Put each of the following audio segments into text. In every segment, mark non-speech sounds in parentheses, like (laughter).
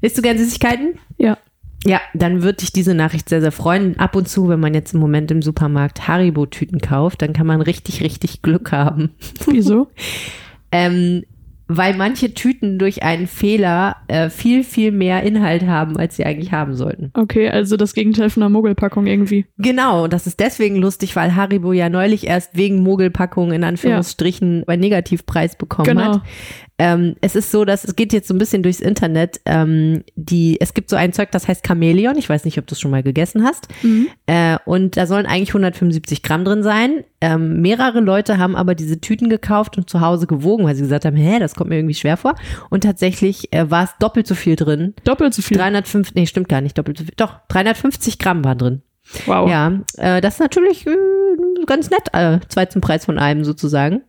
Isst du gern Süßigkeiten? Ja. Ja, dann würde ich diese Nachricht sehr, sehr freuen. Ab und zu, wenn man jetzt im Moment im Supermarkt Haribo-Tüten kauft, dann kann man richtig, richtig Glück haben. (laughs) Wieso? ähm, weil manche Tüten durch einen Fehler äh, viel, viel mehr Inhalt haben, als sie eigentlich haben sollten. Okay, also das Gegenteil von einer Mogelpackung irgendwie. Genau, und das ist deswegen lustig, weil Haribo ja neulich erst wegen Mogelpackung in Anführungsstrichen ja. einen Negativpreis bekommen genau. hat. Ähm, es ist so, dass es geht jetzt so ein bisschen durchs Internet. Ähm, die, es gibt so ein Zeug, das heißt Chamäleon. Ich weiß nicht, ob du es schon mal gegessen hast. Mhm. Äh, und da sollen eigentlich 175 Gramm drin sein. Ähm, mehrere Leute haben aber diese Tüten gekauft und zu Hause gewogen, weil sie gesagt haben, hä, das kommt mir irgendwie schwer vor. Und tatsächlich äh, war es doppelt so viel drin. Doppelt so viel? 305, nee, stimmt gar nicht, doppelt so viel. Doch, 350 Gramm waren drin. Wow. Ja, äh, das ist natürlich äh, ganz nett, äh, zwei zum Preis von einem sozusagen.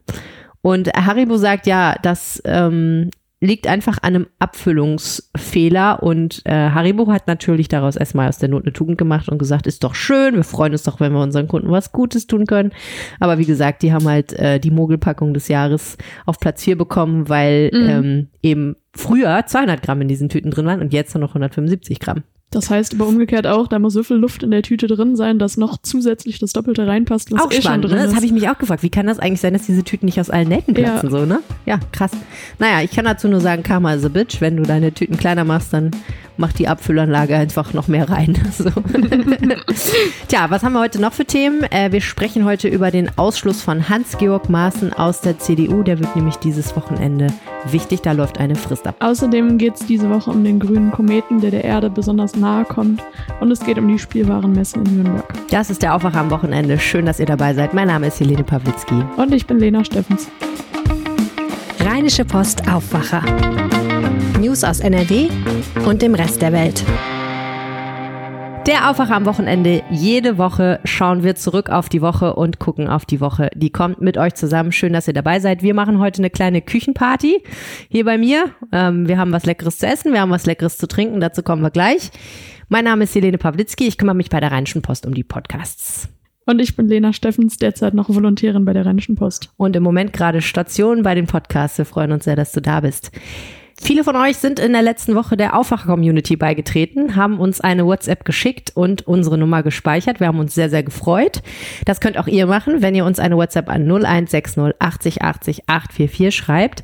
Und Haribo sagt ja, das ähm, liegt einfach an einem Abfüllungsfehler und äh, Haribo hat natürlich daraus erstmal aus der Not eine Tugend gemacht und gesagt, ist doch schön, wir freuen uns doch, wenn wir unseren Kunden was Gutes tun können. Aber wie gesagt, die haben halt äh, die Mogelpackung des Jahres auf Platz 4 bekommen, weil mhm. ähm, eben früher 200 Gramm in diesen Tüten drin waren und jetzt nur noch 175 Gramm. Das heißt aber umgekehrt auch, da muss so viel Luft in der Tüte drin sein, dass noch zusätzlich das Doppelte reinpasst, was auch eh spannend, schon drin ne? ist. Das habe ich mich auch gefragt. Wie kann das eigentlich sein, dass diese Tüten nicht aus allen Nähten platzen, ja. so, ne? Ja, krass. Naja, ich kann dazu nur sagen, Karma is a bitch. Wenn du deine Tüten kleiner machst, dann mach die Abfüllanlage einfach noch mehr rein. (laughs) So. (laughs) Tja, was haben wir heute noch für Themen? Äh, wir sprechen heute über den Ausschluss von Hans-Georg Maaßen aus der CDU. Der wird nämlich dieses Wochenende wichtig. Da läuft eine Frist ab. Außerdem geht es diese Woche um den grünen Kometen, der der Erde besonders nahe kommt. Und es geht um die Spielwarenmesse in Nürnberg. Das ist der Aufwacher am Wochenende. Schön, dass ihr dabei seid. Mein Name ist Helene Pawlitzki. Und ich bin Lena Steffens. Rheinische Post Aufwacher. News aus NRW und dem Rest der Welt. Der Aufwacher am Wochenende. Jede Woche schauen wir zurück auf die Woche und gucken auf die Woche. Die kommt mit euch zusammen. Schön, dass ihr dabei seid. Wir machen heute eine kleine Küchenparty hier bei mir. Ähm, wir haben was Leckeres zu essen, wir haben was Leckeres zu trinken. Dazu kommen wir gleich. Mein Name ist Helene Pawlitzki. Ich kümmere mich bei der Rheinischen Post um die Podcasts. Und ich bin Lena Steffens, derzeit noch Volontärin bei der Rheinischen Post. Und im Moment gerade Station bei den Podcasts. Wir freuen uns sehr, dass du da bist. Viele von euch sind in der letzten Woche der Aufwacher-Community beigetreten, haben uns eine WhatsApp geschickt und unsere Nummer gespeichert. Wir haben uns sehr, sehr gefreut. Das könnt auch ihr machen, wenn ihr uns eine WhatsApp an 0160 80 80 844 schreibt.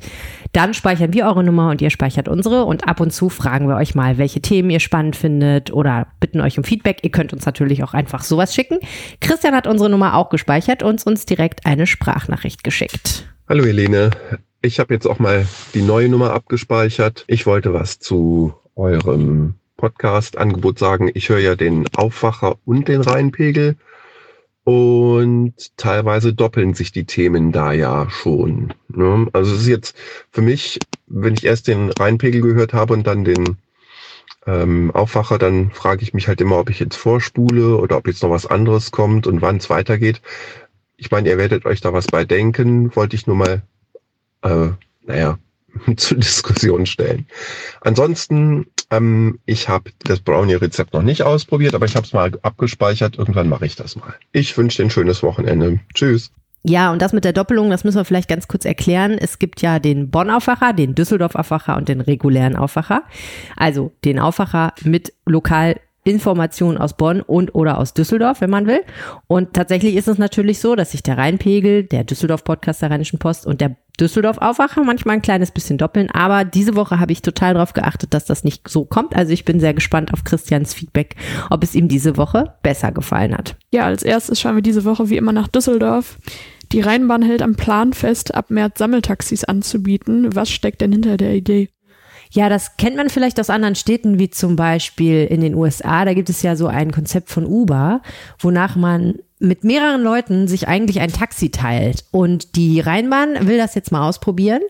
Dann speichern wir eure Nummer und ihr speichert unsere und ab und zu fragen wir euch mal, welche Themen ihr spannend findet oder bitten euch um Feedback. Ihr könnt uns natürlich auch einfach sowas schicken. Christian hat unsere Nummer auch gespeichert und uns direkt eine Sprachnachricht geschickt. Hallo Helene, ich habe jetzt auch mal die neue Nummer abgespeichert. Ich wollte was zu eurem Podcast-Angebot sagen. Ich höre ja den Aufwacher und den Rheinpegel. Und teilweise doppeln sich die Themen da ja schon. Ne? Also es ist jetzt für mich, wenn ich erst den Rheinpegel gehört habe und dann den ähm, Aufwacher, dann frage ich mich halt immer, ob ich jetzt vorspule oder ob jetzt noch was anderes kommt und wann es weitergeht. Ich meine, ihr werdet euch da was bei denken, wollte ich nur mal äh, naja, (laughs) zur Diskussion stellen. Ansonsten, ähm, ich habe das Brownie-Rezept noch nicht ausprobiert, aber ich habe es mal abgespeichert. Irgendwann mache ich das mal. Ich wünsche dir ein schönes Wochenende. Tschüss. Ja, und das mit der Doppelung, das müssen wir vielleicht ganz kurz erklären. Es gibt ja den Bonn-Aufwacher, den Düsseldorf-Aufwacher und den regulären Aufwacher. Also den Aufwacher mit lokal Informationen aus Bonn und oder aus Düsseldorf, wenn man will. Und tatsächlich ist es natürlich so, dass sich der Rheinpegel, der Düsseldorf-Podcast der Rheinischen Post und der Düsseldorf-Aufwacher manchmal ein kleines bisschen doppeln. Aber diese Woche habe ich total darauf geachtet, dass das nicht so kommt. Also ich bin sehr gespannt auf Christians Feedback, ob es ihm diese Woche besser gefallen hat. Ja, als erstes schauen wir diese Woche wie immer nach Düsseldorf. Die Rheinbahn hält am Plan fest, ab März Sammeltaxis anzubieten. Was steckt denn hinter der Idee? Ja, das kennt man vielleicht aus anderen Städten, wie zum Beispiel in den USA. Da gibt es ja so ein Konzept von Uber, wonach man mit mehreren Leuten sich eigentlich ein Taxi teilt. Und die Rheinbahn will das jetzt mal ausprobieren.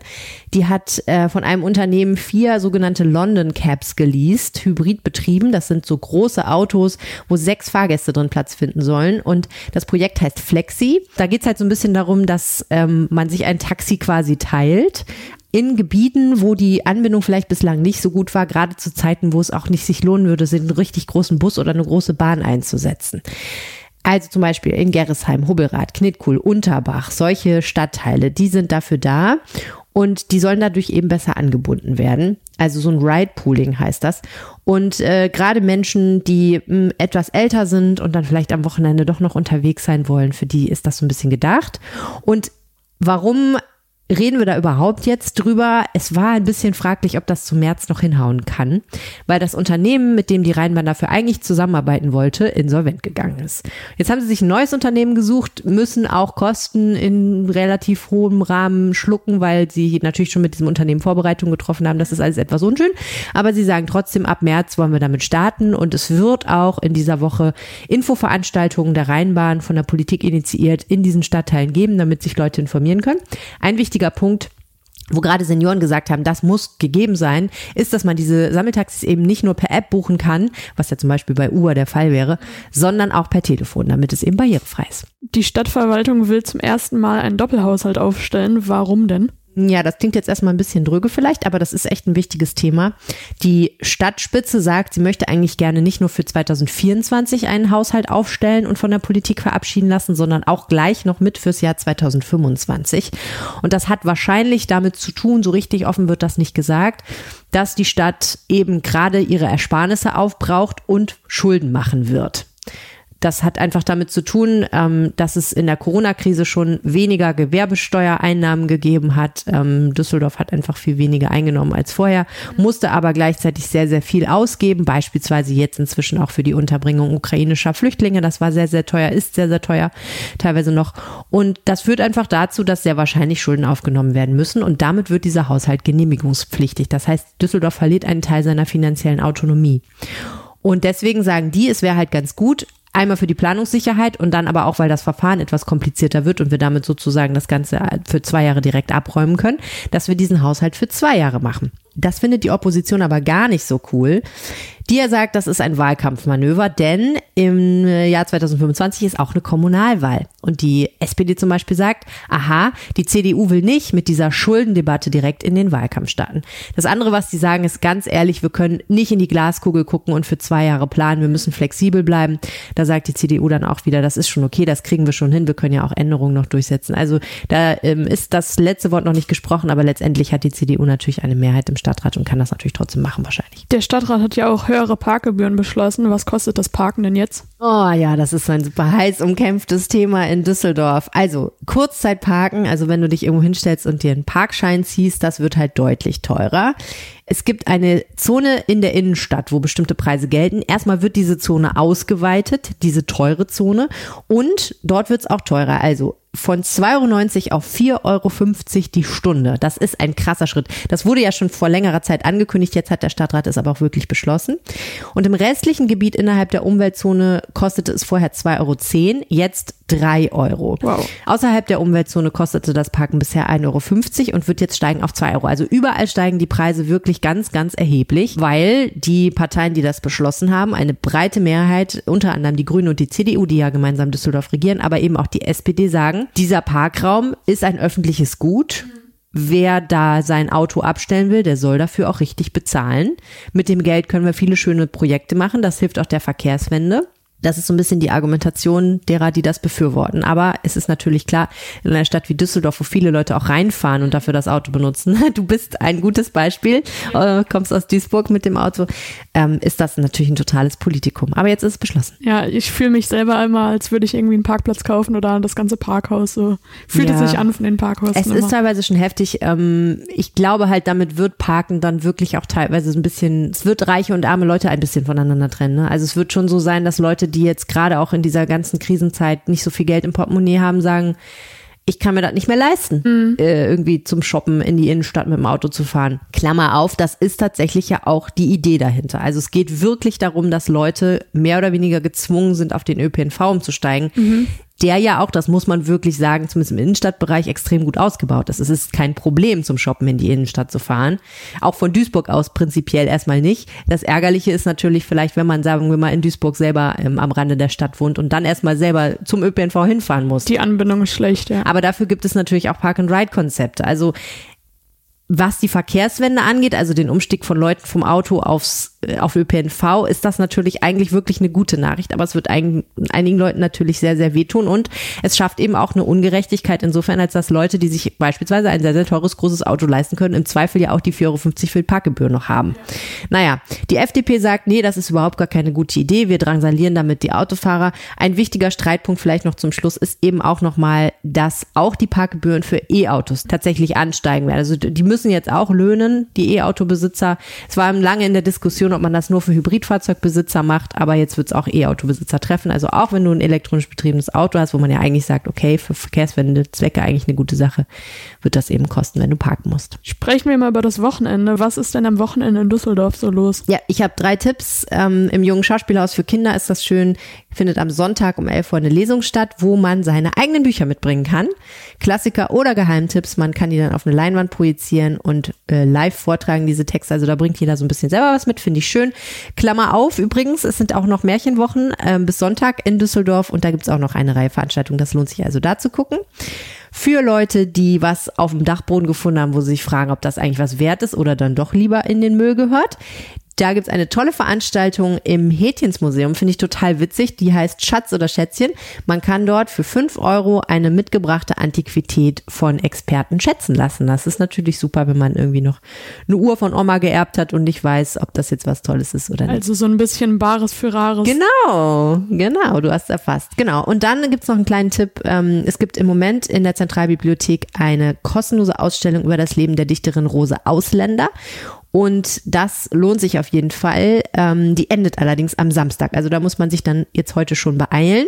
Die hat äh, von einem Unternehmen vier sogenannte London Cabs geleast, hybrid betrieben. Das sind so große Autos, wo sechs Fahrgäste drin Platz finden sollen. Und das Projekt heißt Flexi. Da geht's halt so ein bisschen darum, dass ähm, man sich ein Taxi quasi teilt in Gebieten, wo die Anbindung vielleicht bislang nicht so gut war, gerade zu Zeiten, wo es auch nicht sich lohnen würde, einen richtig großen Bus oder eine große Bahn einzusetzen. Also zum Beispiel in Gerresheim, Hubbelrath, Knittkuhl, Unterbach, solche Stadtteile, die sind dafür da. und die sollen dadurch eben besser angebunden werden. Also so ein Ride-Pooling heißt das. Und äh, gerade Menschen, die mh, hm, etwas älter sind und dann vielleicht am Wochenende doch noch unterwegs sein wollen, für die ist das so ein bisschen gedacht. Und warum reden wir da überhaupt jetzt drüber? Es war ein bisschen fraglich, ob das zum März noch hinhauen kann, weil das Unternehmen, mit dem die Rheinbahn dafür eigentlich zusammenarbeiten wollte, insolvent gegangen ist. Jetzt haben sie sich ein neues Unternehmen gesucht, müssen auch Kosten in relativ hohem Rahmen schlucken, weil sie natürlich schon mit diesem Unternehmen Vorbereitungen getroffen haben. Das ist alles etwas unschön, aber sie sagen trotzdem, ab März wollen wir damit starten und es wird auch in dieser Woche Infoveranstaltungen der Rheinbahn von der Politik initiiert in diesen Stadtteilen geben, damit sich Leute informieren können. Ein wichtiger wichtiger Punkt, wo gerade Senioren gesagt haben, das muss gegeben sein, ist, dass man diese Sammeltaxis eben nicht nur per App buchen kann, was ja zum Beispiel bei Uber der Fall wäre, sondern auch per Telefon, damit es eben barrierefrei ist. Die Stadtverwaltung will zum ersten Mal einen Doppelhaushalt aufstellen. Warum denn? Ja, das klingt jetzt erstmal ein bisschen dröge vielleicht, aber das ist echt ein wichtiges Thema. Die Stadtspitze sagt, sie möchte eigentlich gerne nicht nur für 2024 einen Haushalt aufstellen und von der Politik verabschieden lassen, sondern auch gleich noch mit fürs Jahr 2025. Und das hat wahrscheinlich damit zu tun, so richtig offen wird das nicht gesagt, dass die Stadt eben gerade ihre Ersparnisse aufbraucht und Schulden machen wird. Das hat einfach damit zu tun, ähm, dass es in der Corona-Krise schon weniger Gewerbesteuereinnahmen gegeben hat. Ähm, Düsseldorf hat einfach viel weniger eingenommen als vorher, musste aber gleichzeitig sehr, sehr viel ausgeben, beispielsweise jetzt inzwischen auch für die Unterbringung ukrainischer Flüchtlinge. Das war sehr, sehr teuer, ist sehr, sehr teuer, teilweise noch. Und das führt einfach dazu, dass sehr wahrscheinlich Schulden aufgenommen werden müssen und damit wird dieser Haushalt genehmigungspflichtig. Das heißt, Düsseldorf verliert einen Teil seiner finanziellen Autonomie. Und deswegen sagen die, es wäre halt ganz gut, Einmal für die Planungssicherheit und dann aber auch, weil das Verfahren etwas komplizierter wird und wir damit sozusagen das Ganze für zwei Jahre direkt abräumen können, dass wir diesen Haushalt für zwei Jahre machen. Das findet die Opposition aber gar nicht so cool. Die ja sagt, das ist ein Wahlkampfmanöver, denn im Jahr 2025 ist auch eine Kommunalwahl. Und die SPD zum Beispiel sagt, aha, die CDU will nicht mit dieser Schuldendebatte direkt in den Wahlkampf starten. Das andere, was sie sagen, ist ganz ehrlich, wir können nicht in die Glaskugel gucken und für zwei Jahre planen, wir müssen flexibel bleiben. Da sagt die CDU dann auch wieder, das ist schon okay, das kriegen wir schon hin, wir können ja auch Änderungen noch durchsetzen. Also da ähm, ist das letzte Wort noch nicht gesprochen, aber letztendlich hat die CDU natürlich eine Mehrheit im Staat Stadtrat und kann das natürlich trotzdem machen wahrscheinlich. Der Stadtrat hat ja auch höhere Parkgebühren beschlossen. Was kostet das Parken denn jetzt? Oh ja, das ist so ein super heiß umkämpftes Thema in Düsseldorf. Also Kurzzeitparken, also wenn du dich irgendwo hinstellst und dir einen Parkschein ziehst, das wird halt deutlich teurer. Es gibt eine Zone in der Innenstadt, wo bestimmte Preise gelten. Erstmal wird diese Zone ausgeweitet, diese teure Zone. Und dort wird es auch teurer. Also von 2,90 Euro auf 4,50 Euro die Stunde. Das ist ein krasser Schritt. Das wurde ja schon vor längerer Zeit angekündigt, jetzt hat der Stadtrat es aber auch wirklich beschlossen. Und im restlichen Gebiet innerhalb der Umweltzone kostete es vorher 2,10 Euro, jetzt 3 Euro. Wow. Außerhalb der Umweltzone kostete das Parken bisher 1,50 Euro und wird jetzt steigen auf 2 Euro. Also überall steigen die Preise wirklich ganz, ganz erheblich, weil die Parteien, die das beschlossen haben, eine breite Mehrheit, unter anderem die Grünen und die CDU, die ja gemeinsam Düsseldorf regieren, aber eben auch die SPD sagen, dieser Parkraum ist ein öffentliches Gut. Wer da sein Auto abstellen will, der soll dafür auch richtig bezahlen. Mit dem Geld können wir viele schöne Projekte machen. Das hilft auch der Verkehrswende. Das ist so ein bisschen die Argumentation derer, die das befürworten. Aber es ist natürlich klar, in einer Stadt wie Düsseldorf, wo viele Leute auch reinfahren und dafür das Auto benutzen, (laughs) du bist ein gutes Beispiel, äh, kommst aus Duisburg mit dem Auto, ähm, ist das natürlich ein totales Politikum. Aber jetzt ist es beschlossen. Ja, ich fühle mich selber immer, als würde ich irgendwie einen Parkplatz kaufen oder das ganze Parkhaus. So fühlt ja. es sich an von den Parkhäusern. Es immer. ist teilweise schon heftig. Ähm, ich glaube halt, damit wird Parken dann wirklich auch teilweise so ein bisschen, es wird reiche und arme Leute ein bisschen voneinander trennen. Ne? Also es wird schon so sein, dass Leute, die jetzt gerade auch in dieser ganzen Krisenzeit nicht so viel Geld im Portemonnaie haben, sagen, ich kann mir das nicht mehr leisten, mhm. äh, irgendwie zum Shoppen in die Innenstadt mit dem Auto zu fahren. Klammer auf, das ist tatsächlich ja auch die Idee dahinter. Also es geht wirklich darum, dass Leute mehr oder weniger gezwungen sind, auf den ÖPNV umzusteigen. Mhm der ja auch, das muss man wirklich sagen, zumindest im Innenstadtbereich extrem gut ausgebaut ist. Es ist kein Problem, zum Shoppen in die Innenstadt zu fahren. Auch von Duisburg aus prinzipiell erstmal nicht. Das Ärgerliche ist natürlich vielleicht, wenn man, sagen wir mal, in Duisburg selber ähm, am Rande der Stadt wohnt und dann erstmal selber zum ÖPNV hinfahren muss. Die Anbindung ist schlecht, ja. Aber dafür gibt es natürlich auch Park-and-Ride-Konzepte. Also was die Verkehrswende angeht, also den Umstieg von Leuten vom Auto aufs auf ÖPNV ist das natürlich eigentlich wirklich eine gute Nachricht, aber es wird einigen, einigen Leuten natürlich sehr, sehr wehtun und es schafft eben auch eine Ungerechtigkeit insofern, als dass Leute, die sich beispielsweise ein sehr, sehr teures, großes Auto leisten können, im Zweifel ja auch die 4,50 Euro für die Parkgebühr noch haben. Naja, die FDP sagt, nee, das ist überhaupt gar keine gute Idee, wir drangsalieren damit die Autofahrer. Ein wichtiger Streitpunkt vielleicht noch zum Schluss ist eben auch nochmal, dass auch die Parkgebühren für E-Autos tatsächlich ansteigen werden. Also die müssen jetzt auch löhnen, die E-Auto-Besitzer. Es war lange in der Diskussion, ob man das nur für Hybridfahrzeugbesitzer macht, aber jetzt wird es auch E-Auto-Besitzer treffen. Also auch wenn du ein elektronisch betriebenes Auto hast, wo man ja eigentlich sagt, okay, für verkehrswende Zwecke eigentlich eine gute Sache, wird das eben kosten, wenn du parken musst. Sprechen wir mal über das Wochenende. Was ist denn am Wochenende in Düsseldorf so los? Ja, ich habe drei Tipps. Ähm, Im Jungen Schauspielhaus für Kinder ist das schön, findet am Sonntag um 11 Uhr eine Lesung statt, wo man seine eigenen Bücher mitbringen kann. Klassiker oder Geheimtipps. Man kann die dann auf eine Leinwand projizieren und äh, live vortragen, diese Texte. Also da bringt jeder so ein bisschen selber was mit, finde ich schön. Klammer auf, übrigens, es sind auch noch Märchenwochen äh, bis Sonntag in Düsseldorf und da gibt's auch noch eine Reihe Veranstaltungen. Das lohnt sich also da zu gucken. Für Leute, die was auf dem Dachboden gefunden haben, wo sie sich fragen, ob das eigentlich was wert ist oder dann doch lieber in den Müll gehört. Da gibt's eine tolle Veranstaltung im Hätchensmuseum, finde ich total witzig. Die heißt Schatz oder Schätzchen. Man kann dort für fünf Euro eine mitgebrachte Antiquität von Experten schätzen lassen. Das ist natürlich super, wenn man irgendwie noch eine Uhr von Oma geerbt hat und nicht weiß, ob das jetzt was Tolles ist oder nicht. Also so ein bisschen Bares für Rares. Genau, genau, du hast erfasst. Genau. Und dann gibt's noch einen kleinen Tipp. Ähm, es gibt im Moment in der Zentralbibliothek eine kostenlose Ausstellung über das Leben der Dichterin Rose Ausländer. Und das lohnt sich auf jeden Fall. Ähm, die endet allerdings am Samstag. Also da muss man sich dann jetzt heute schon beeilen.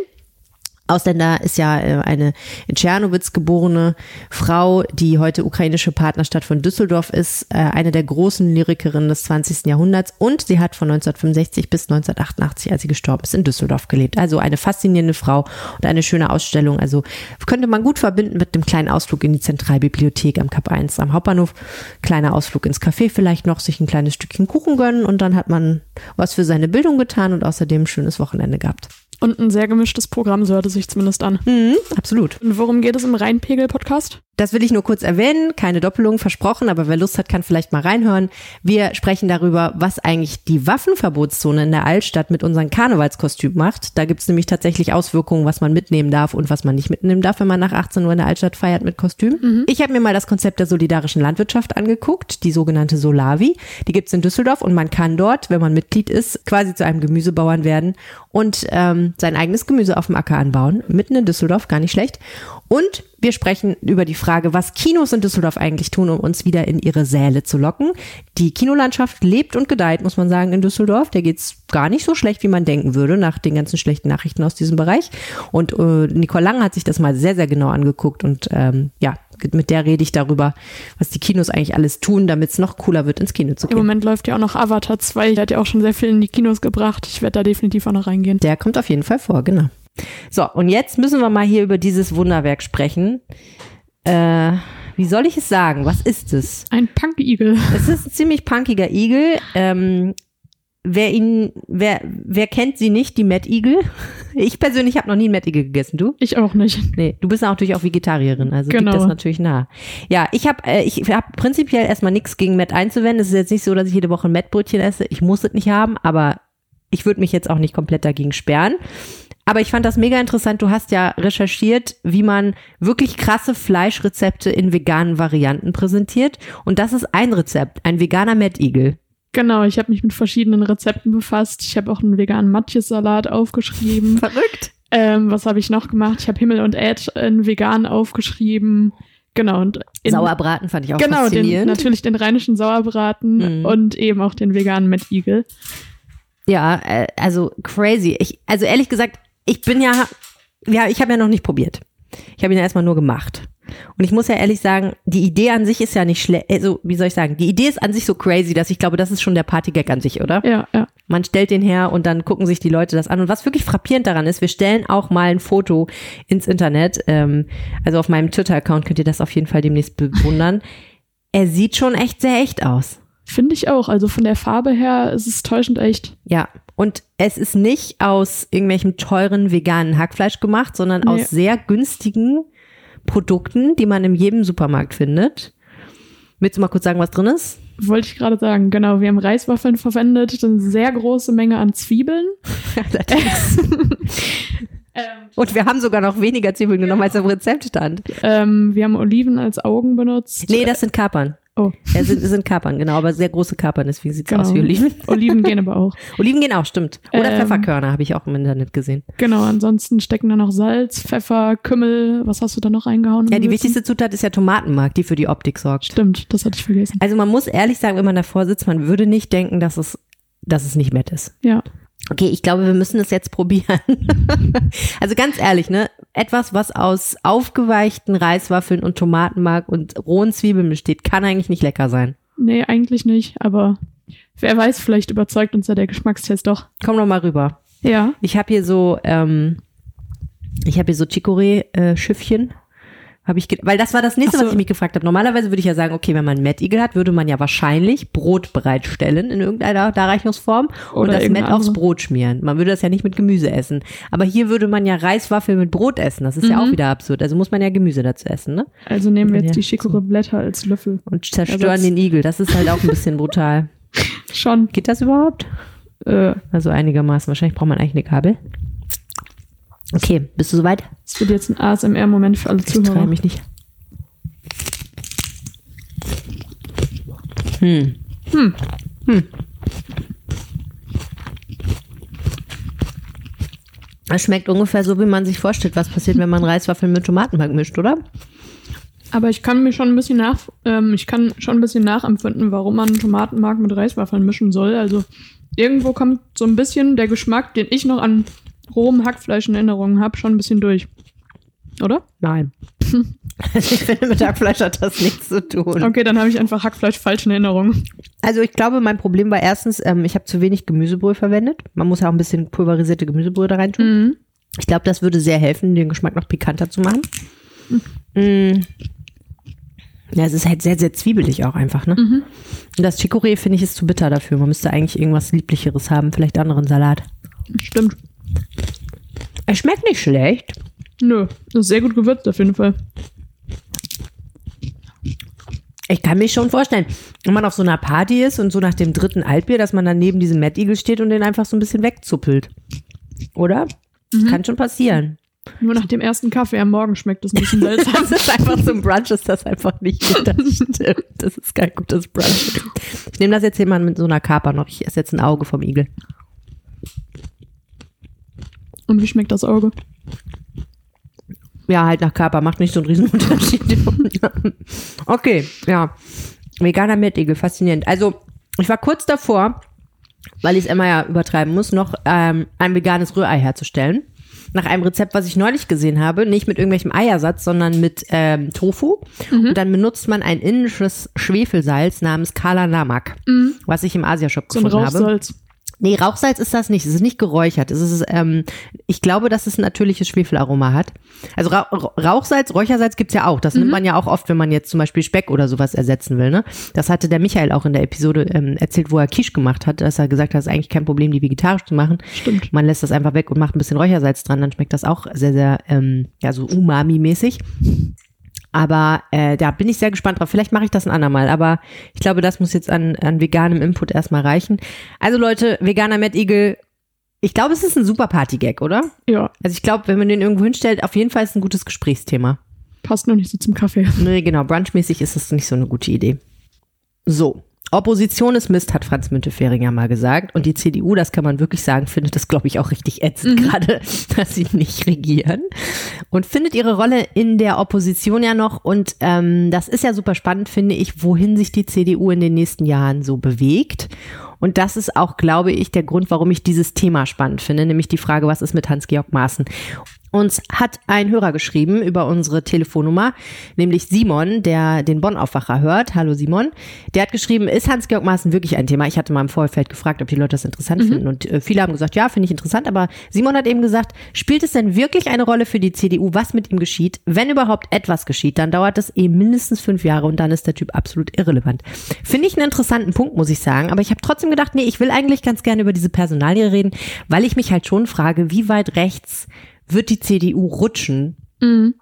Ausländer ist ja äh, eine in Tschernowitz geborene Frau, die heute ukrainische Partnerstadt von Düsseldorf ist, äh, eine der großen Lyrikerinnen des 20. Jahrhunderts und sie hat von 1965 bis 1988, als sie gestorben ist, in Düsseldorf gelebt. Also eine faszinierende Frau und eine schöne Ausstellung. Also könnte man gut verbinden mit dem kleinen Ausflug in die Zentralbibliothek am Kap 1 am Hauptbahnhof. Kleiner Ausflug ins Café vielleicht noch, sich ein kleines Stückchen Kuchen gönnen und dann hat man was für seine Bildung getan und außerdem ein schönes Wochenende gehabt. Und ein sehr gemischtes Programm, so hört es sich zumindest an. Mhm, absolut. Und worum geht es im Rheinpegel-Podcast? Das will ich nur kurz erwähnen, keine Doppelung versprochen, aber wer Lust hat, kann vielleicht mal reinhören. Wir sprechen darüber, was eigentlich die Waffenverbotszone in der Altstadt mit unseren Karnevalskostümen macht. Da gibt es nämlich tatsächlich Auswirkungen, was man mitnehmen darf und was man nicht mitnehmen darf, wenn man nach 18 Uhr in der Altstadt feiert mit Kostüm. Mhm. Ich habe mir mal das Konzept der solidarischen Landwirtschaft angeguckt, die sogenannte Solavi. Die gibt es in Düsseldorf und man kann dort, wenn man Mitglied ist, quasi zu einem Gemüsebauern werden und ähm, sein eigenes Gemüse auf dem Acker anbauen. Mitten in Düsseldorf, gar nicht schlecht. Und wir sprechen über die Frage, was Kinos in Düsseldorf eigentlich tun, um uns wieder in ihre Säle zu locken. Die Kinolandschaft lebt und gedeiht, muss man sagen, in Düsseldorf. Der geht's gar nicht so schlecht, wie man denken würde, nach den ganzen schlechten Nachrichten aus diesem Bereich. Und äh, Nicole Lang hat sich das mal sehr, sehr genau angeguckt und ähm, ja, mit der rede ich darüber, was die Kinos eigentlich alles tun, damit es noch cooler wird, ins Kino zu gehen. Im Moment läuft ja auch noch Avatar 2. Der hat ja auch schon sehr viel in die Kinos gebracht. Ich werde da definitiv auch noch reingehen. Der kommt auf jeden Fall vor, genau. So, und jetzt müssen wir mal hier über dieses Wunderwerk sprechen. Äh, wie soll ich es sagen? Was ist es? Ein Punk-Igel. Es ist ein ziemlich punkiger Igel. Ähm, wer ihn, wer, wer kennt sie nicht, die Mad Igel? (laughs) Ich persönlich habe noch nie einen Mad Igel gegessen. Du? Ich auch nicht. Nee, du bist natürlich auch Vegetarierin, also genau. liegt das natürlich nah. Ja, ich habe äh, ich hab prinzipiell erstmal nichts gegen Matt einzuwenden. Es ist jetzt nicht so, dass ich jede Woche ein Matt-Brötchen esse. Ich muss es nicht haben, aber ich würde mich jetzt auch nicht komplett dagegen sperren. Aber ich fand das mega interessant. Du hast ja recherchiert, wie man wirklich krasse Fleischrezepte in veganen Varianten präsentiert. Und das ist ein Rezept, ein veganer Mettigel. Genau, ich habe mich mit verschiedenen Rezepten befasst. Ich habe auch einen veganen Matjes-Salat aufgeschrieben. Verrückt. Ähm, was habe ich noch gemacht? Ich habe Himmel und Ed in vegan aufgeschrieben. Genau. Und in, Sauerbraten fand ich auch genau, faszinierend. Genau, natürlich den rheinischen Sauerbraten mhm. und eben auch den veganen Mettigel. Ja, äh, also crazy. Ich, also ehrlich gesagt, ich bin ja, ja, ich habe ja noch nicht probiert. Ich habe ihn ja erstmal nur gemacht. Und ich muss ja ehrlich sagen, die Idee an sich ist ja nicht schlecht. Also, wie soll ich sagen? Die Idee ist an sich so crazy, dass ich glaube, das ist schon der Partygag an sich, oder? Ja, ja. Man stellt den her und dann gucken sich die Leute das an. Und was wirklich frappierend daran ist, wir stellen auch mal ein Foto ins Internet. Ähm, also auf meinem Twitter-Account könnt ihr das auf jeden Fall demnächst bewundern. er sieht schon echt sehr echt aus. Finde ich auch. Also von der Farbe her ist es täuschend echt. Ja, und es ist nicht aus irgendwelchem teuren veganen Hackfleisch gemacht, sondern nee. aus sehr günstigen Produkten, die man in jedem Supermarkt findet. Willst du mal kurz sagen, was drin ist? Wollte ich gerade sagen, genau. Wir haben Reiswaffeln verwendet, eine sehr große Menge an Zwiebeln. (laughs) (laughs) ähm, Und wir haben sogar noch weniger Zwiebeln genommen, als im Rezept stand. Ähm, wir haben Oliven als Augen benutzt. Nee, das sind Kapern. Oh. Ja, sind, sind Kapern, genau, aber sehr große Kapern, deswegen sieht es Genau. aus wie Oliven. (laughs) Oliven gehen aber auch. Oliven gehen auch, stimmt. Oder Ähm, Pfefferkörner habe ich auch im Internet gesehen. Genau, ansonsten stecken da noch Salz, Pfeffer, Kümmel. Was hast du da noch reingehauen? Ja, die Gewürzen? wichtigste Zutat ist ja Tomatenmark, die für die Optik sorgt. Stimmt, das hatte ich vergessen. Also man muss ehrlich sagen, wenn man davor sitzt, man würde nicht denken, dass es, dass es nicht nett ist. Ja. Okay, ich glaube, wir müssen es jetzt probieren. (laughs) also ganz ehrlich, ne? Etwas, was aus aufgeweichten Reiswaffeln und Tomatenmark und rohen Zwiebeln besteht, kann eigentlich nicht lecker sein. Nee, eigentlich nicht, aber wer weiß, vielleicht überzeugt uns ja der Geschmackstest doch. Komm doch mal rüber. Ja. Ich habe hier so, ähm, ich habe hier so Chicorée-Schiffchen. Habe ich, weil das war das nächste, so. was ich mich gefragt habe. Normalerweise würde ich ja sagen, okay, wenn man einen Mettigel hat, würde man ja wahrscheinlich Brot bereitstellen in irgendeiner Darreichungsform und Oder das Met aufs andere. Brot schmieren. Man würde das ja nicht mit Gemüse essen. Aber hier würde man ja Reiswaffeln mit Brot essen. Das ist ja Mhm. auch wieder absurd. Also muss man ja Gemüse dazu essen, ne? Also nehmen wir Ja, jetzt die so. Chicorée-Blätter als Löffel. Und zerstören Ersatz. den Igel. Das ist halt auch ein bisschen brutal. (laughs) Schon. Geht das überhaupt? Äh, Also einigermaßen. Wahrscheinlich braucht man eigentlich eine Kabel. Okay, bist du soweit? es wird jetzt ein ASMR-Moment für alle Ich traue Zuhörer. mich nicht. Hm. Hm. Hm. Es schmeckt ungefähr so, wie man sich vorstellt, was passiert, wenn man Reiswaffeln mit Tomatenmark mischt, oder? Aber ich kann mir schon ein bisschen nach, ähm, ich kann schon ein bisschen nachempfinden, warum man Tomatenmark mit Reiswaffeln mischen soll. Also irgendwo kommt so ein bisschen der Geschmack, den ich noch an rohem Hackfleisch in Erinnerung habe, schon ein bisschen durch. Oder? Nein. (laughs) Ich finde, mit Hackfleisch hat das nichts zu tun. Okay, dann habe ich einfach Hackfleisch falsch in Erinnerung. Also ich glaube, mein Problem war erstens, ähm, ich habe zu wenig Gemüsebrühe verwendet. Man muss ja auch ein bisschen pulverisierte Gemüsebrühe da rein tun. Mhm. Ich glaube, das würde sehr helfen, den Geschmack noch pikanter zu machen. Mm. Ja, es ist halt sehr, sehr zwiebelig auch einfach, ne? Mhm. Und das Chicorée finde ich ist zu bitter dafür. Man müsste eigentlich irgendwas Lieblicheres haben, vielleicht anderen Salat. Stimmt. Es schmeckt nicht schlecht. Nö, das ist sehr gut gewürzt auf jeden Fall. Ich kann mich schon vorstellen, wenn man auf so einer Party ist und so nach dem dritten Altbier, dass man dann neben diesem Mad Eagle steht und den einfach so ein bisschen wegzuppelt. Oder? Kann schon passieren. Nur nach dem ersten Kaffee am Morgen schmeckt das ein bisschen (laughs) seltsam. Das ist einfach zum Brunch, ist das einfach nicht gut. Das stimmt. Das ist kein gutes Brunch. Ich nehme das jetzt hier mal mit so einer Kaper noch. Ich esse jetzt ein Auge vom Igel. Und wie schmeckt das Auge? Ja, halt nach Kaper. Macht nicht so einen Riesenunterschied. (laughs) okay, ja. Veganer Mettigel, faszinierend. Also, ich war kurz davor, weil ich es immer ja übertreiben muss, noch ähm, ein veganes Rührei herzustellen. Nach einem Rezept, was ich neulich gesehen habe, nicht mit irgendwelchem Eiersatz, sondern mit ähm, Tofu. Und dann benutzt man ein indisches Schwefelsalz namens Kala Namak, was ich im Asiashop So gefunden habe. Rauchsalz. Nee, Rauchsalz ist das nicht. Es ist nicht geräuchert. Es ist, ähm, ich glaube, dass es ein natürliches Schwefelaroma hat. Also Ra Ra- Rauchsalz, Räuchersalz gibt's ja auch. Das nimmt man ja auch oft, wenn man jetzt zum Beispiel Speck oder sowas ersetzen will. Ne? Das hatte der Michael auch in der Episode ähm, erzählt, wo er Quiche gemacht hat, dass er gesagt hat, es ist eigentlich kein Problem, die vegetarisch zu machen. Stimmt. Man lässt das einfach weg und macht ein bisschen Räuchersalz dran, dann schmeckt das auch sehr, sehr, ähm, ja, so Umami-mäßig. Aber äh, da bin ich sehr gespannt drauf. Vielleicht mache ich das ein andermal. Aber ich glaube, das muss jetzt an, an veganem Input erstmal reichen. Also Leute, veganer Mad Eagle, ich glaube, es ist ein super Party-Gag, oder? Ja, Also ich glaube, wenn man den irgendwo hinstellt, auf jeden Fall ist es ein gutes Gesprächsthema. passt nur nicht so zum Kaffee. Nee, genau, brunchmäßig ist es nicht so eine gute Idee. So. Opposition ist Mist, hat Franz Müntefering ja mal gesagt. Und die CDU, das kann man wirklich sagen, findet das, glaube ich, auch richtig ätzend, gerade, (laughs) dass sie nicht regieren. Und findet ihre Rolle in der Opposition ja noch. Und ähm, das ist ja super spannend, finde ich, wohin sich die CDU in den nächsten Jahren so bewegt. Und das ist auch, glaube ich, der Grund, warum ich dieses Thema spannend finde, nämlich die Frage, was ist mit Hans-Georg Maaßen? Uns hat ein Hörer geschrieben über unsere Telefonnummer, nämlich Simon, der den Bonn-Aufwacher hört. Hallo Simon. Der hat geschrieben, ist Hans-Georg Maaßen wirklich ein Thema? Ich hatte mal im Vorfeld gefragt, ob die Leute das interessant finden. Und äh, viele haben gesagt, ja, finde ich interessant. Aber Simon hat eben gesagt, spielt es denn wirklich eine Rolle für die CDU, was mit ihm geschieht? Wenn überhaupt etwas geschieht, dann dauert das eben mindestens fünf Jahre und dann ist der Typ absolut irrelevant. Finde ich einen interessanten Punkt, muss ich sagen. Aber ich habe trotzdem gedacht, nee, ich will eigentlich ganz gerne über diese Personalie reden, weil ich mich halt schon frage, wie weit rechts wird die CDU rutschen, Mhm.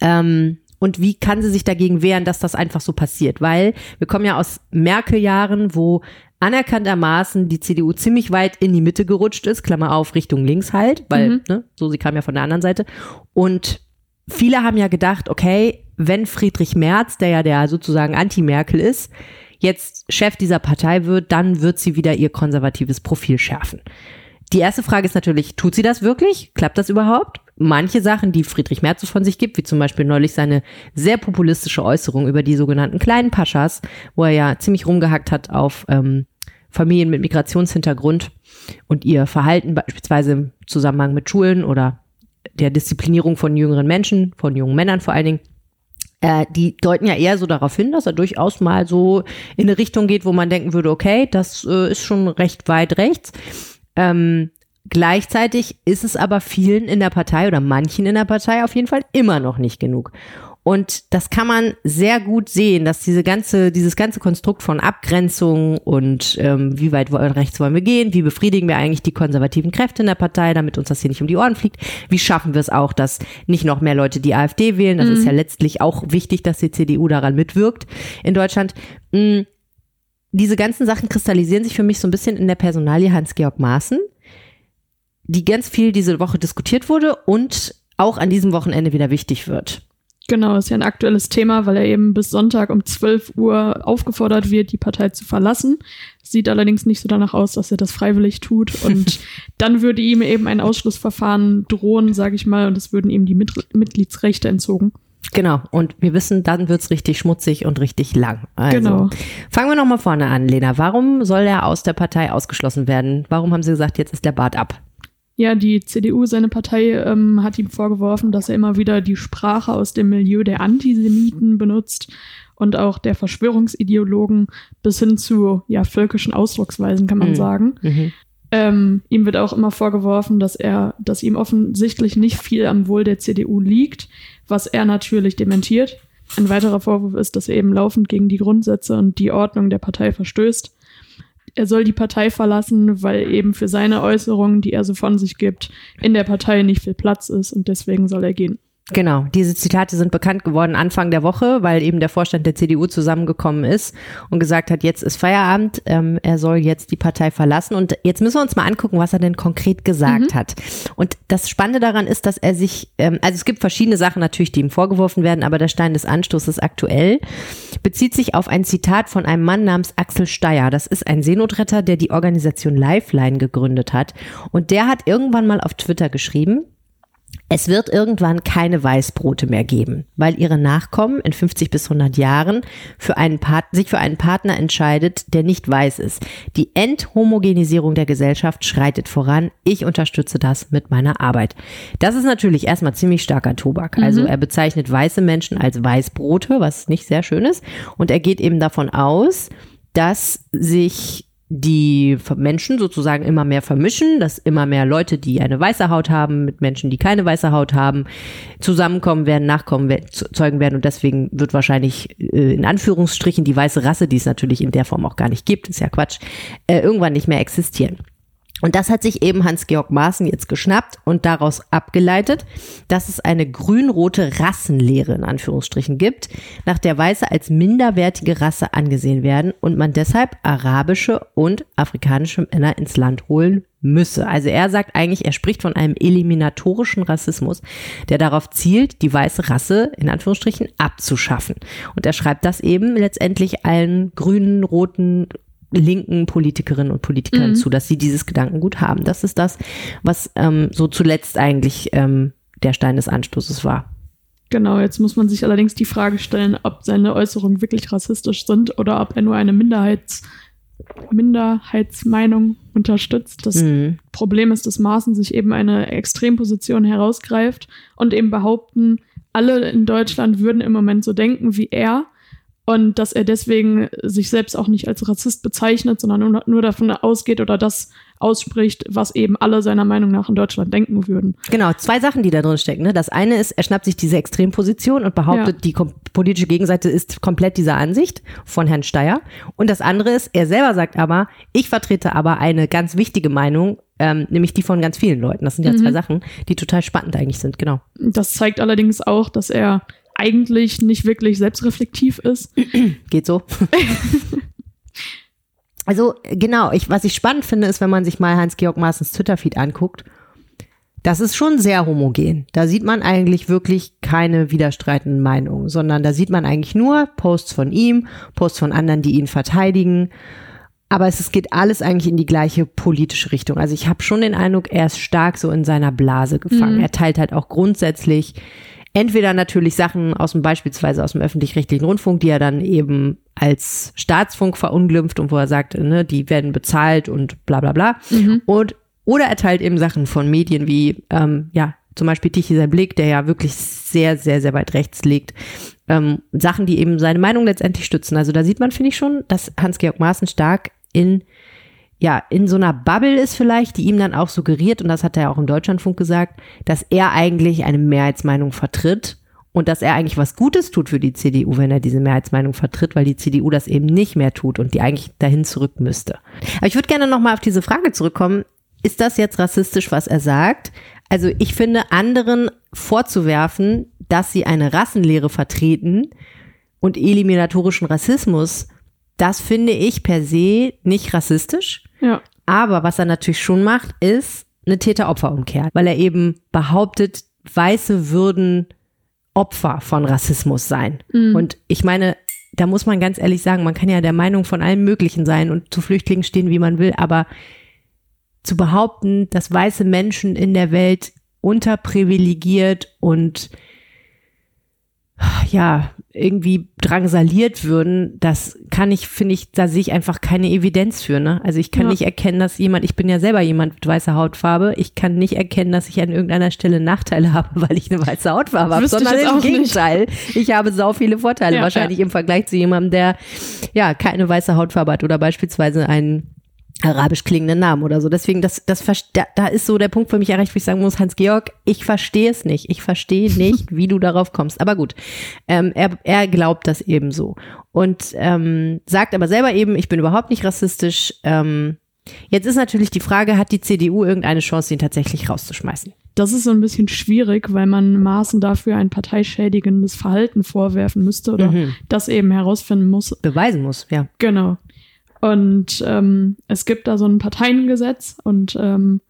ähm, und wie kann sie sich dagegen wehren, dass das einfach so passiert? Weil wir kommen ja aus Merkel-Jahren, wo anerkanntermaßen die CDU ziemlich weit in die Mitte gerutscht ist, Klammer auf, Richtung links halt, weil, mhm. ne, so sie kam ja von der anderen Seite. Und viele haben ja gedacht, okay, wenn Friedrich Merz, der ja der sozusagen Anti-Merkel ist, jetzt Chef dieser Partei wird, dann wird sie wieder ihr konservatives Profil schärfen. Die erste Frage ist natürlich, tut sie das wirklich? Klappt das überhaupt? Manche Sachen, die Friedrich Merz von sich gibt, wie zum Beispiel neulich seine sehr populistische Äußerung über die sogenannten kleinen Paschas, wo er ja ziemlich rumgehackt hat auf ähm, Familien mit Migrationshintergrund und ihr Verhalten beispielsweise im Zusammenhang mit Schulen oder der Disziplinierung von jüngeren Menschen, von jungen Männern vor allen Dingen. Äh, die deuten ja eher so darauf hin, dass er durchaus mal so in eine Richtung geht, wo man denken würde, okay, das äh, ist schon recht weit rechts. Ähm, gleichzeitig ist es aber vielen in der Partei oder manchen in der Partei auf jeden Fall immer noch nicht genug. Und das kann man sehr gut sehen, dass diese ganze, dieses ganze Konstrukt von Abgrenzung und ähm, wie weit rechts wollen wir gehen, wie befriedigen wir eigentlich die konservativen Kräfte in der Partei, damit uns das hier nicht um die Ohren fliegt, wie schaffen wir es auch, dass nicht noch mehr Leute die AfD wählen, das mhm. ist ja letztlich auch wichtig, dass die CDU daran mitwirkt in Deutschland. Mhm. Diese ganzen Sachen kristallisieren sich für mich so ein bisschen in der Personalie Hans-Georg Maaßen, die ganz viel diese Woche diskutiert wurde und auch an diesem Wochenende wieder wichtig wird. Genau, ist ja ein aktuelles Thema, weil er eben bis Sonntag um 12 Uhr aufgefordert wird, die Partei zu verlassen. Sieht allerdings nicht so danach aus, dass er das freiwillig tut. (laughs) Und dann würde ihm eben ein Ausschlussverfahren drohen, sage ich mal, und es würden ihm die Mit Mitgliedsrechte entzogen. Genau, und wir wissen, dann wird's richtig schmutzig und richtig lang. Also, genau. Fangen wir nochmal vorne an, Lena. Warum soll er aus der Partei ausgeschlossen werden? Warum haben Sie gesagt, jetzt ist der Bart ab? Ja, die CDU, seine Partei, ähm, hat ihm vorgeworfen, dass er immer wieder die Sprache aus dem Milieu der Antisemiten benutzt und auch der Verschwörungsideologen bis hin zu ja, völkischen Ausdrucksweisen, kann man mhm. sagen. Mhm. Ähm, ihm wird auch immer vorgeworfen, dass er, dass ihm offensichtlich nicht viel am Wohl der CDU liegt, was er natürlich dementiert. Ein weiterer Vorwurf ist, dass er eben laufend gegen die Grundsätze und die Ordnung der Partei verstößt er soll die Partei verlassen, weil eben für seine Äußerungen, die er so von sich gibt, in der Partei nicht viel Platz ist und deswegen soll er gehen. Genau, diese Zitate sind bekannt geworden Anfang der Woche, weil eben der Vorstand der CDU zusammengekommen ist und gesagt hat, jetzt ist Feierabend, ähm, er soll jetzt die Partei verlassen. Und jetzt müssen wir uns mal angucken, was er denn konkret gesagt mhm. hat. Und das Spannende daran ist, dass er sich, ähm, also es gibt verschiedene Sachen natürlich, die ihm vorgeworfen werden, aber der Stein des Anstoßes aktuell bezieht sich auf ein Zitat von einem Mann namens Axel Steyer. Das ist ein Seenotretter, der die Organisation Lifeline gegründet hat. Und der hat irgendwann mal auf Twitter geschrieben, es wird irgendwann keine Weißbrote mehr geben, weil ihre Nachkommen in 50 bis 100 Jahren für sich für einen Partner entscheidet, der nicht weiß ist. Die Enthomogenisierung der Gesellschaft schreitet voran. Ich unterstütze das mit meiner Arbeit. Das ist natürlich erstmal ziemlich starker Tobak. Mhm. Also er bezeichnet weiße Menschen als Weißbrote, was nicht sehr schön ist. Und er geht eben davon aus, dass sich die Menschen sozusagen immer mehr vermischen, dass immer mehr Leute, die eine weiße Haut haben, mit Menschen, die keine weiße Haut haben, zusammenkommen werden, Nachkommen zeugen werden und deswegen wird wahrscheinlich äh, in Anführungsstrichen die weiße Rasse, die es natürlich in der Form auch gar nicht gibt, ist ja Quatsch, äh, irgendwann nicht mehr existieren. Und das hat sich eben Hans-Georg Maaßen jetzt geschnappt und daraus abgeleitet, dass es eine grün-rote Rassenlehre in Anführungsstrichen gibt, nach der Weiße als minderwertige Rasse angesehen werden und man deshalb arabische und afrikanische Männer ins Land holen müsse. Also er sagt eigentlich, er spricht von einem eliminatorischen Rassismus, der darauf zielt, die weiße Rasse in Anführungsstrichen abzuschaffen. Und er schreibt das eben letztendlich allen grünen, roten, linken Politikerinnen und Politikern mhm. zu, dass sie dieses Gedankengut haben. Das ist das, was ähm, so zuletzt eigentlich ähm, der Stein des Anstoßes war. Genau, jetzt muss man sich allerdings die Frage stellen, ob seine Äußerungen wirklich rassistisch sind oder ob er nur eine Minderheits Minderheitsmeinung unterstützt. Das mhm. Problem ist, dass Maaßen sich eben eine Extremposition herausgreift und eben behaupten, alle in Deutschland würden im Moment so denken wie er und dass er deswegen sich selbst auch nicht als Rassist bezeichnet, sondern nur, nur davon ausgeht oder das ausspricht, was eben alle seiner Meinung nach in Deutschland denken würden. Genau, zwei Sachen, die da drin stecken. Ne? Das eine ist, er schnappt sich diese Extremposition und behauptet, ja. die politische Gegenseite ist komplett dieser Ansicht von Herrn Steyer. Und das andere ist, er selber sagt aber, ich vertrete aber eine ganz wichtige Meinung, ähm, nämlich die von ganz vielen Leuten. Das sind ja mhm. zwei Sachen, die total spannend eigentlich sind, genau. Das zeigt allerdings auch, dass er eigentlich nicht wirklich selbstreflektiv ist. (clears throat) Geht so. (laughs) also genau, ich, was ich spannend finde, ist, wenn man sich mal Hans-Georg Maaßens Twitter-Feed anguckt, das ist schon sehr homogen. Da sieht man eigentlich wirklich keine widerstreitenden Meinungen, sondern da sieht man eigentlich nur Posts von ihm, Posts von anderen, die ihn verteidigen. Aber es, geht alles eigentlich in die gleiche politische Richtung. Also ich habe schon den Eindruck, er ist stark so in seiner Blase gefangen. Mhm. Er teilt halt auch grundsätzlich entweder natürlich Sachen aus dem beispielsweise aus dem öffentlich-rechtlichen Rundfunk, die er dann eben als Staatsfunk verunglimpft und wo er sagt, ne, die werden bezahlt und bla bla bla. Mhm. Und oder er teilt eben Sachen von Medien wie, ähm, ja, zum Beispiel Tichy sein Blick, der ja wirklich sehr, sehr, sehr weit rechts liegt. Ähm, Sachen, die eben seine Meinung letztendlich stützen. Also da sieht man, finde ich schon, dass Hans-Georg Maaßen stark in, ja, in so einer Bubble ist vielleicht, die ihm dann auch suggeriert, und das hat er ja auch im Deutschlandfunk gesagt, dass er eigentlich eine Mehrheitsmeinung vertritt und dass er eigentlich was Gutes tut für die CDU, wenn er diese Mehrheitsmeinung vertritt, weil die CDU das eben nicht mehr tut und die eigentlich dahin zurück müsste. Aber ich würde gerne nochmal auf diese Frage zurückkommen. Ist das jetzt rassistisch, was er sagt? Also ich finde, anderen vorzuwerfen, dass sie eine Rassenlehre vertreten und eliminatorischen Rassismus, das finde ich per se nicht rassistisch. Ja. Aber was er natürlich schon macht, ist eine Täter-Opfer-Umkehr, weil er eben behauptet, Weiße würden Opfer von Rassismus sein. Mhm. Und ich meine, da muss man ganz ehrlich sagen, man kann ja der Meinung von allen Möglichen sein und zu Flüchtlingen stehen, wie man will, aber zu behaupten, dass weiße Menschen in der Welt unterprivilegiert und ja, irgendwie drangsaliert würden, das kann ich, finde ich, da sehe ich einfach keine Evidenz für, ne? Also ich kann Ja. nicht erkennen, dass jemand, ich bin ja selber jemand mit weißer Hautfarbe, ich kann nicht erkennen, dass ich an irgendeiner Stelle Nachteile (laughs) habe, weil ich eine weiße Hautfarbe habe, sondern im auch nicht. Gegenteil. Ich habe sau viele Vorteile, Ja, wahrscheinlich im Vergleich zu jemandem, der ja keine weiße Hautfarbe hat oder beispielsweise einen arabisch klingenden Namen oder so. Deswegen, das, das, da, da ist so der Punkt für mich erreicht, wo ich sagen muss, Hans-Georg, ich verstehe es nicht. Ich verstehe (laughs) nicht, wie du darauf kommst. Aber gut, ähm, er, er glaubt das eben so. Und ähm, sagt aber selber eben, ich bin überhaupt nicht rassistisch. Ähm, jetzt ist natürlich die Frage, hat die CDU irgendeine Chance, ihn tatsächlich rauszuschmeißen? Das ist so ein bisschen schwierig, weil man Maßen dafür ein parteischädigendes Verhalten vorwerfen müsste oder Mhm. das eben herausfinden muss. Beweisen muss, ja. Genau. Und ähm, es gibt da so ein Parteiengesetz und ähm,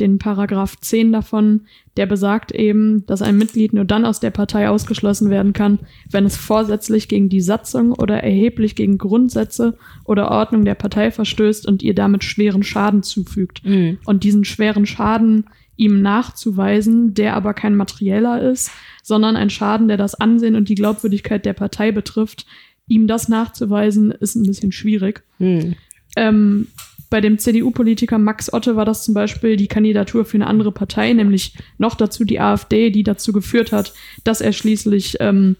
den Paragraph 10 davon, der besagt eben, dass ein Mitglied nur dann aus der Partei ausgeschlossen werden kann, wenn es vorsätzlich gegen die Satzung oder erheblich gegen Grundsätze oder Ordnung der Partei verstößt und ihr damit schweren Schaden zufügt. Mhm. Und diesen schweren Schaden ihm nachzuweisen, der aber kein materieller ist, sondern ein Schaden, der das Ansehen und die Glaubwürdigkeit der Partei betrifft, ihm das nachzuweisen, ist ein bisschen schwierig. Mhm. Ähm, bei dem CDU-Politiker Max Otte war das zum Beispiel die Kandidatur für eine andere Partei, nämlich noch dazu die AfD, die dazu geführt hat, dass er schließlich ähm,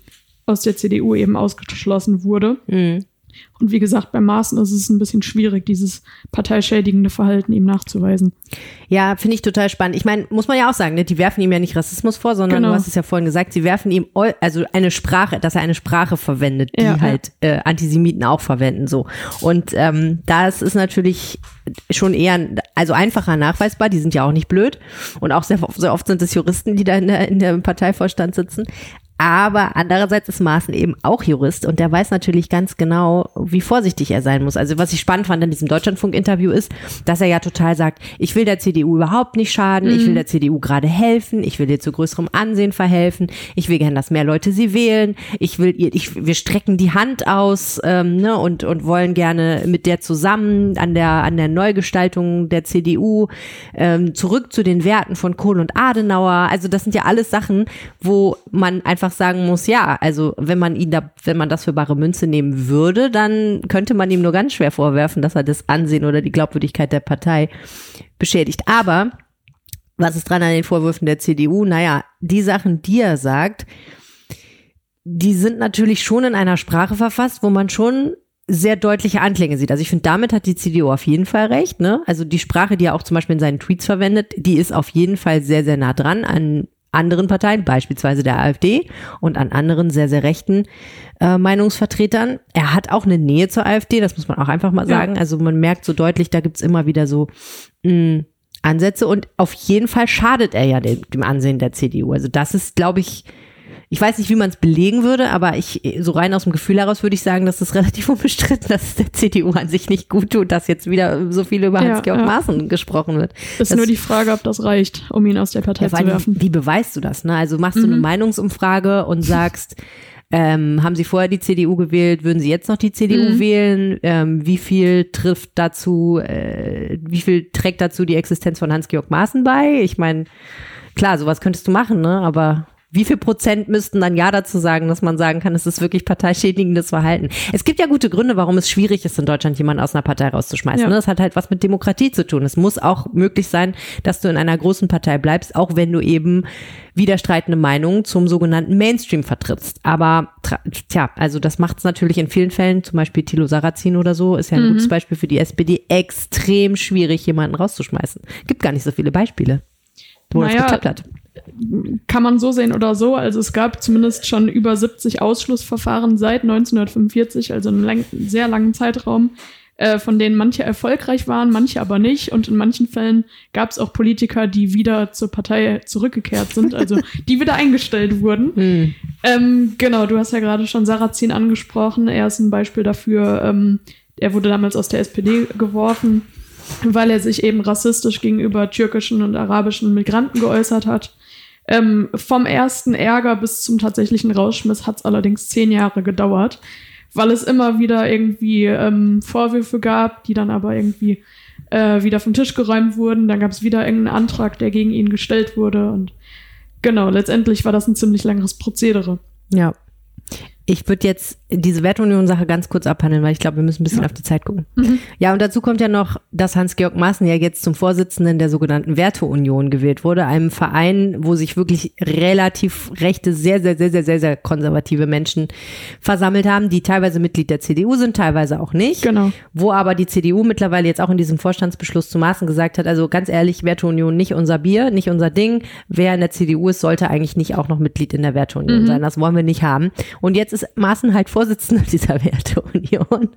aus der CDU eben ausgeschlossen wurde. Mhm. Und wie gesagt, bei Maaßen ist es ein bisschen schwierig, dieses parteischädigende Verhalten ihm nachzuweisen. Ja, finde ich total spannend. Ich meine, muss man ja auch sagen, ne? die werfen ihm ja nicht Rassismus vor, sondern Genau. du hast es ja vorhin gesagt, sie werfen ihm also eine Sprache, dass er eine Sprache verwendet, die ja. halt äh, Antisemiten auch verwenden so. Und ähm, das ist natürlich schon eher, also einfacher nachweisbar. Die sind ja auch nicht blöd und auch sehr, sehr oft sind es Juristen, die da in der, in der Parteivorstand sitzen. Aber andererseits ist Maaßen eben auch Jurist und der weiß natürlich ganz genau, wie vorsichtig er sein muss. Also was ich spannend fand in diesem Deutschlandfunk-Interview ist, dass er ja total sagt, ich will der CDU überhaupt nicht schaden, ich will der CDU gerade helfen, ich will ihr zu größerem Ansehen verhelfen, ich will gern, dass mehr Leute sie wählen, ich will ihr, ich, wir strecken die Hand aus ähm, ne, und, und wollen gerne mit der zusammen an der, an der Neugestaltung der CDU ähm, zurück zu den Werten von Kohl und Adenauer. Also das sind ja alles Sachen, wo man einfach sagen muss, ja, also wenn man ihn da, wenn man das für bare Münze nehmen würde, dann könnte man ihm nur ganz schwer vorwerfen, dass er das Ansehen oder die Glaubwürdigkeit der Partei beschädigt. Aber was ist dran an den Vorwürfen der CDU? Naja, die Sachen, die er sagt, die sind natürlich schon in einer Sprache verfasst, wo man schon sehr deutliche Anklänge sieht. Also ich finde, damit hat die CDU auf jeden Fall recht. Ne? Also die Sprache, die er auch zum Beispiel in seinen Tweets verwendet, die ist auf jeden Fall sehr, sehr nah dran an anderen Parteien, beispielsweise der AfD und an anderen sehr, sehr rechten äh, Meinungsvertretern. Er hat auch eine Nähe zur AfD, das muss man auch einfach mal Ja. sagen. Also man merkt so deutlich, da gibt's immer wieder so mh, Ansätze und auf jeden Fall schadet er ja dem, dem Ansehen der CDU. Also das ist, glaube ich, ich weiß nicht, wie man es belegen würde, aber ich, so rein aus dem Gefühl heraus würde ich sagen, dass es relativ (laughs) unbestritten, dass es der CDU an sich nicht gut tut, dass jetzt wieder so viel über Ja, Hans-Georg ja. Maaßen gesprochen wird. Ist Das- nur die Frage, ob das reicht, um ihn aus der Partei Ja, zu werfen. wie beweist du das? Ne? Also machst du eine Mhm. Meinungsumfrage und sagst, (laughs) ähm, haben Sie vorher die CDU gewählt, würden Sie jetzt noch die CDU Mhm. wählen? Ähm, wie viel trifft dazu, äh, wie viel trägt dazu die Existenz von Hans-Georg Maaßen bei? Ich meine, klar, sowas könntest du machen, ne? Aber wie viel Prozent müssten dann ja dazu sagen, dass man sagen kann, es ist wirklich parteischädigendes Verhalten? Es gibt ja gute Gründe, warum es schwierig ist, in Deutschland jemanden aus einer Partei rauszuschmeißen. Ja. Ne? Das hat halt was mit Demokratie zu tun. Es muss auch möglich sein, dass du in einer großen Partei bleibst, auch wenn du eben widerstreitende Meinungen zum sogenannten Mainstream vertrittst. Aber tja, also das macht es natürlich in vielen Fällen, zum Beispiel Thilo Sarrazin oder so, ist ja ein Mhm. gutes Beispiel für die SPD, extrem schwierig, jemanden rauszuschmeißen. Gibt gar nicht so viele Beispiele, wo das Naja, geklappt hat. Kann man so sehen oder so. Also es gab zumindest schon über 70 Ausschlussverfahren seit 1945, also einen lang, sehr langen Zeitraum, äh, von denen manche erfolgreich waren, manche aber nicht. Und in manchen Fällen gab es auch Politiker, die wieder zur Partei zurückgekehrt sind, also (laughs) die wieder eingestellt wurden. Hm. Ähm, genau, du hast ja gerade schon Sarrazin angesprochen. Er ist ein Beispiel dafür. Ähm, er wurde damals aus der SPD geworfen, weil er sich eben rassistisch gegenüber türkischen und arabischen Migranten geäußert hat. Ähm, vom ersten Ärger bis zum tatsächlichen Rausschmiss hat es allerdings zehn Jahre gedauert, weil es immer wieder irgendwie ähm, Vorwürfe gab, die dann aber irgendwie äh, wieder vom Tisch geräumt wurden. Dann gab es wieder irgendeinen Antrag, der gegen ihn gestellt wurde. Und genau, letztendlich war das ein ziemlich langes Prozedere. Ja. Ich würde jetzt diese Wertunion-Sache ganz kurz abhandeln, weil ich glaube, wir müssen ein bisschen auf die Zeit gucken. Mhm. Ja, und dazu kommt ja noch, dass Hans-Georg Maaßen ja jetzt zum Vorsitzenden der sogenannten Werteunion gewählt wurde, einem Verein, wo sich wirklich relativ rechte, sehr, sehr, sehr, sehr, sehr, sehr konservative Menschen versammelt haben, die teilweise Mitglied der CDU sind, teilweise auch nicht. Genau. Wo aber die CDU mittlerweile jetzt auch in diesem Vorstandsbeschluss zu Maaßen gesagt hat, also ganz ehrlich, Werteunion nicht unser Bier, nicht unser Ding. Wer in der CDU ist, sollte eigentlich nicht auch noch Mitglied in der Werteunion Mhm. sein. Das wollen wir nicht haben. Und jetzt ist Maaßen halt Vorsitzender (laughs) dieser Werteunion.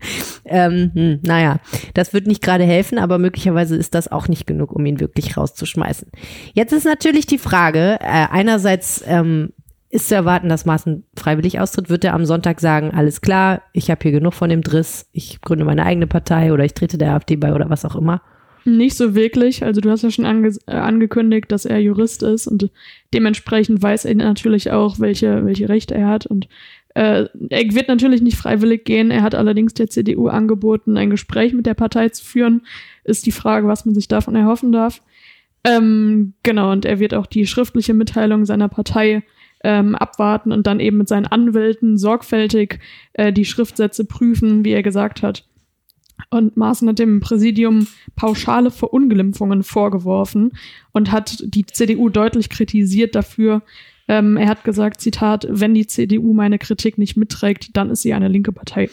Ähm, hm, naja, das wird nicht gerade helfen, aber möglicherweise ist das auch nicht genug, um ihn wirklich rauszuschmeißen. Jetzt ist natürlich die Frage, äh, einerseits ähm, ist zu erwarten, dass Maaßen freiwillig austritt, wird er am Sonntag sagen, alles klar, ich habe hier genug von dem Driss, ich gründe meine eigene Partei oder ich trete der AfD bei oder was auch immer. Nicht so wirklich. Also du hast ja schon ange äh, angekündigt, dass er Jurist ist und dementsprechend weiß er natürlich auch, welche, welche Rechte er hat. Und äh, er wird natürlich nicht freiwillig gehen. Er hat allerdings der CDU angeboten, ein Gespräch mit der Partei zu führen. Ist die Frage, was man sich davon erhoffen darf. Ähm, genau, und er wird auch die schriftliche Mitteilung seiner Partei ähm, abwarten und dann eben mit seinen Anwälten sorgfältig äh, die Schriftsätze prüfen, wie er gesagt hat. Und Maaßen hat dem Präsidium pauschale Verunglimpfungen vorgeworfen und hat die CDU deutlich kritisiert dafür. Ähm, er hat gesagt, Zitat, wenn die CDU meine Kritik nicht mitträgt, dann ist sie eine linke Partei.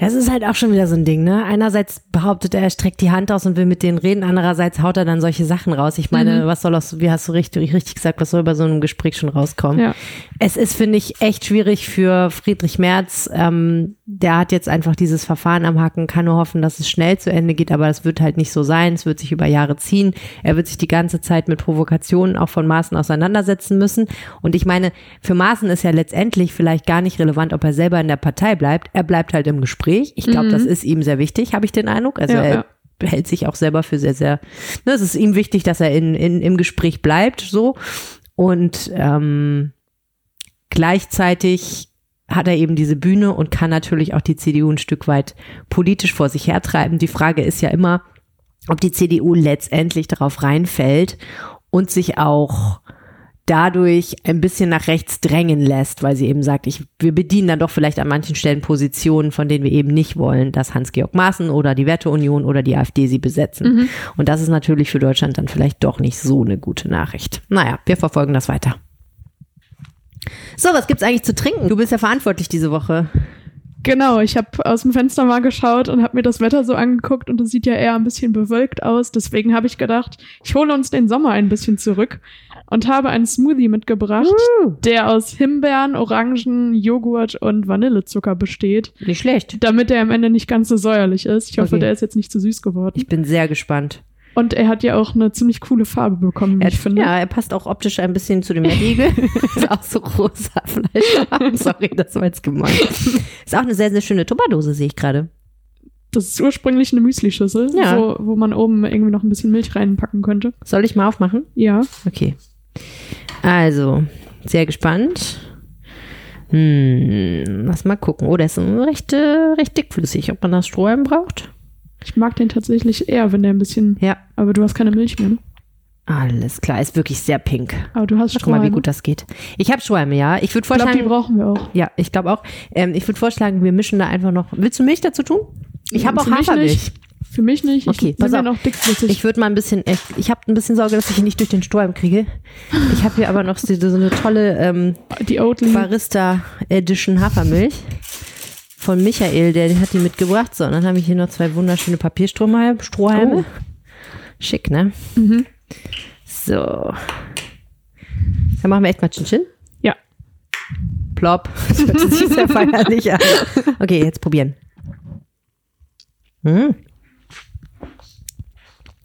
Das ist halt auch schon wieder so ein Ding, ne? Einerseits behauptet er, er streckt die Hand aus und will mit denen reden, andererseits haut er dann solche Sachen raus. Ich meine, Mhm. was soll aus, wie hast du richtig, richtig gesagt, was soll bei so einem Gespräch schon rauskommen? Ja. Es ist, finde ich, echt schwierig für Friedrich Merz. Ähm, der hat jetzt einfach dieses Verfahren am Haken, kann nur hoffen, dass es schnell zu Ende geht, aber das wird halt nicht so sein. Es wird sich über Jahre ziehen. Er wird sich die ganze Zeit mit Provokationen auch von Maaßen auseinandersetzen müssen. Und ich meine, für Maaßen ist ja letztendlich vielleicht gar nicht relevant, ob er selber in der Partei bleibt. Er bleibt halt im Gespräch. Ich glaube, Mhm. das ist ihm sehr wichtig, habe ich den Eindruck. Also Ja, er ja. hält sich auch selber für sehr, sehr, ne, es ist ihm wichtig, dass er in, in, im Gespräch bleibt, so. Und ähm, gleichzeitig hat er eben diese Bühne und kann natürlich auch die CDU ein Stück weit politisch vor sich hertreiben. Die Frage ist ja immer, ob die CDU letztendlich darauf reinfällt und sich auch dadurch ein bisschen nach rechts drängen lässt, weil sie eben sagt, ich, wir bedienen dann doch vielleicht an manchen Stellen Positionen, von denen wir eben nicht wollen, dass Hans-Georg Maaßen oder die Werteunion oder die AfD sie besetzen. Mhm. Und das ist natürlich für Deutschland dann vielleicht doch nicht so eine gute Nachricht. Naja, wir verfolgen das weiter. So, was gibt's eigentlich zu trinken? Du bist ja verantwortlich diese Woche. Genau, ich habe aus dem Fenster mal geschaut und habe mir das Wetter so angeguckt und es sieht ja eher ein bisschen bewölkt aus. Deswegen habe ich gedacht, ich hole uns den Sommer ein bisschen zurück und habe einen Smoothie mitgebracht, der aus Himbeeren, Orangen, Joghurt und Vanillezucker besteht, Nicht schlecht. damit der am Ende nicht ganz so säuerlich ist. Ich hoffe, Okay. der ist jetzt nicht zu süß geworden. Ich bin sehr gespannt. Und er hat ja auch eine ziemlich coole Farbe bekommen, wie Er, ich finde. ja, er passt auch optisch ein bisschen zu dem Mettigel. (laughs) (laughs) ist auch so rosa Fleisch. Sorry, das war jetzt gemein. Ist auch eine sehr, sehr schöne Tupperdose, sehe ich gerade. Das ist ursprünglich eine Müslischüssel, Ja. wo, wo man oben irgendwie noch ein bisschen Milch reinpacken könnte. Soll ich mal aufmachen? Ja. Okay. Also, sehr gespannt. Hm, lass mal gucken. Oh, der ist recht, äh, recht dickflüssig. Ob man das Strohhalm braucht? Ich mag den tatsächlich eher, wenn der ein bisschen. Ja. Aber du hast keine Milch mehr, ne? Alles klar, ist wirklich sehr pink. Aber du hast Guck mal, wie gut das geht. Ich habe Strohhalme, ja. Ich würde Ich glaube, die vorschlagen, brauchen wir auch. ja, ich glaube auch. Ähm, ich würde vorschlagen, wir mischen da einfach noch. Willst du Milch dazu tun? Ich habe auch Hafermilch. Für mich nicht. Ich Okay, pass auf. noch dickflüssig. Ich würde mal ein bisschen, ich, ich habe ein bisschen Sorge, dass ich ihn nicht durch den Strohhalm kriege. Ich habe hier aber noch so, so eine tolle ähm, die Oatly. Barista Edition Hafermilch von Michael, der hat die mitgebracht. So, und dann habe ich hier noch zwei wunderschöne Papierstrohhalme. Strohhalme. Oh. Schick, ne? Mhm. So. Dann machen wir echt mal Chin-Chin. Ja. Plop. (laughs) Das hört sich sehr feierlich an. Okay, jetzt probieren. Hm.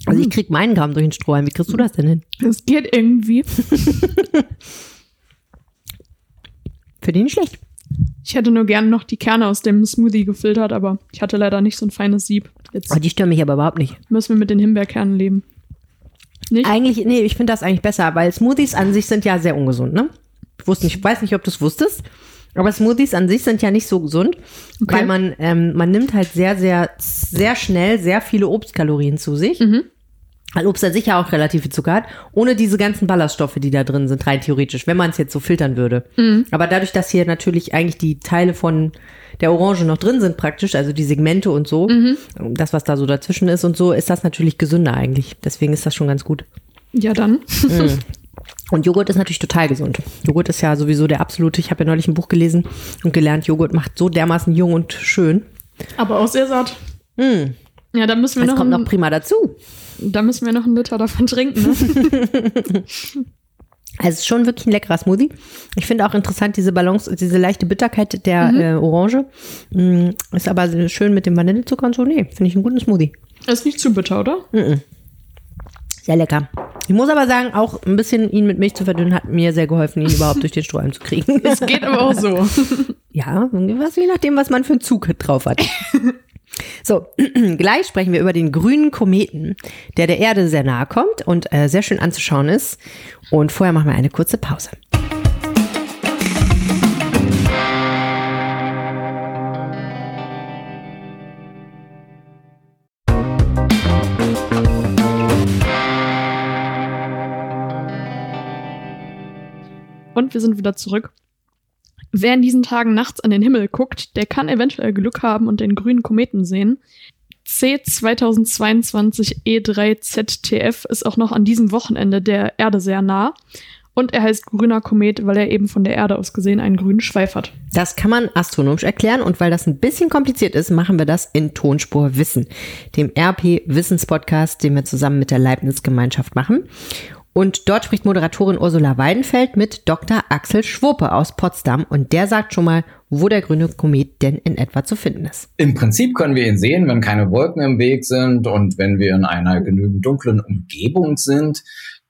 Also ich krieg meinen Kamm durch den Strohhalm. Wie kriegst du das denn hin? Das geht irgendwie. (laughs) Für den nicht schlecht. Ich hätte nur gern noch die Kerne aus dem Smoothie gefiltert, aber ich hatte leider nicht so ein feines Sieb. Jetzt Oh, die stören mich aber überhaupt nicht. müssen wir mit den Himbeerkernen leben. Nicht? Eigentlich, nee, ich finde das eigentlich besser, weil Smoothies an sich sind ja sehr ungesund, ne? Ich wusste nicht, ich weiß nicht, ob du es wusstest, aber Smoothies an sich sind ja nicht so gesund, Okay. weil man, ähm, man nimmt halt sehr, sehr, sehr schnell sehr viele Obstkalorien zu sich. Mhm. Weil Obst an sich ja auch relativ viel Zucker hat, ohne diese ganzen Ballaststoffe, die da drin sind, rein theoretisch, wenn man es jetzt so filtern würde. Mhm. Aber dadurch, dass hier natürlich eigentlich die Teile von der Orange noch drin sind praktisch, also die Segmente und so, Mhm. das, was da so dazwischen ist und so, ist das natürlich gesünder eigentlich. Deswegen ist das schon ganz gut. Ja, dann. (laughs) Und Joghurt ist natürlich total gesund. Joghurt ist ja sowieso der absolute. Ich habe ja neulich ein Buch gelesen und gelernt, Joghurt macht so dermaßen jung und schön. Aber auch sehr satt. Mm, Ja, da müssen wir das noch, kommt noch prima dazu. Da müssen wir noch einen Liter davon trinken. Ne? (laughs) Also es ist schon wirklich ein leckerer Smoothie. Ich finde auch interessant diese Balance, diese leichte Bitterkeit der äh, Orange. Mm, ist aber schön mit dem Vanillezucker und so. Nee, finde ich einen guten Smoothie. Ist nicht zu bitter, oder? Sehr lecker. Ich muss aber sagen, auch ein bisschen ihn mit Milch zu verdünnen, hat mir sehr geholfen, ihn überhaupt durch den Strohhalm zu kriegen. (laughs) Es geht aber auch so. (laughs) Ja, was, je nachdem, was man für einen Zug drauf hat. So, (clears throat) gleich sprechen wir über den grünen Kometen, der der Erde sehr nahe kommt und äh, sehr schön anzuschauen ist. Und vorher machen wir eine kurze Pause. Und wir sind wieder zurück. Wer in diesen Tagen nachts an den Himmel guckt, der kann eventuell Glück haben und den grünen Kometen sehen. C 2022 E3 ZTF ist auch noch an diesem Wochenende der Erde sehr nah. Und er heißt grüner Komet, weil er eben von der Erde aus gesehen einen grünen Schweif hat. Das kann man astronomisch erklären und weil das ein bisschen kompliziert ist, machen wir das in Tonspur Wissen, dem RP Wissenspodcast, den wir zusammen mit der Leibniz Gemeinschaft machen. Und dort spricht Moderatorin Ursula Weidenfeld mit Dr. Axel Schwurpe aus Potsdam und der sagt schon mal, wo der grüne Komet denn in etwa zu finden ist. Im Prinzip können wir ihn sehen, wenn keine Wolken im Weg sind und wenn wir in einer genügend dunklen Umgebung sind.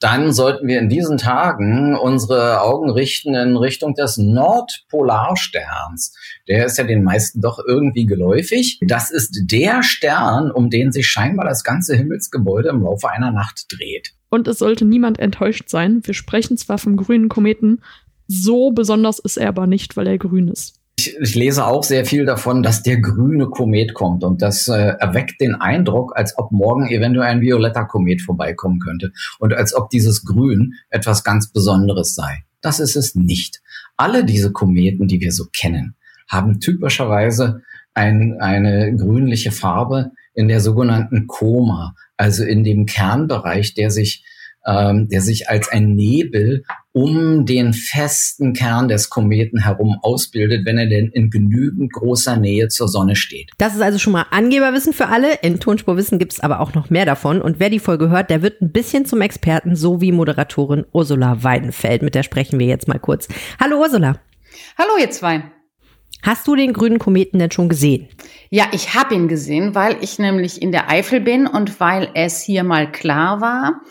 Dann sollten wir in diesen Tagen unsere Augen richten in Richtung des Nordpolarsterns. Der ist ja den meisten doch irgendwie geläufig. Das ist der Stern, um den sich scheinbar das ganze Himmelsgebäude im Laufe einer Nacht dreht. Und es sollte niemand enttäuscht sein. Wir sprechen zwar vom grünen Kometen, so besonders ist er aber nicht, weil er grün ist. Ich, ich lese auch sehr viel davon, dass der grüne Komet kommt und das äh, erweckt den Eindruck, als ob morgen eventuell ein violetter Komet vorbeikommen könnte und als ob dieses Grün etwas ganz Besonderes sei. Das ist es nicht. Alle diese Kometen, die wir so kennen, haben typischerweise ein, eine grünliche Farbe in der sogenannten Koma, also in dem Kernbereich, der sich ähm, der sich als ein Nebel um den festen Kern des Kometen herum ausbildet, wenn er denn in genügend großer Nähe zur Sonne steht. Das ist also schon mal Angeberwissen für alle. In Tonspurwissen gibt es aber auch noch mehr davon. Und wer die Folge hört, der wird ein bisschen zum Experten, so wie Moderatorin Ursula Weidenfeld. Mit der sprechen wir jetzt mal kurz. Hallo Ursula. Hallo ihr zwei. Hast du den grünen Kometen denn schon gesehen? Ja, ich habe ihn gesehen, weil ich nämlich in der Eifel bin und weil es hier mal klar war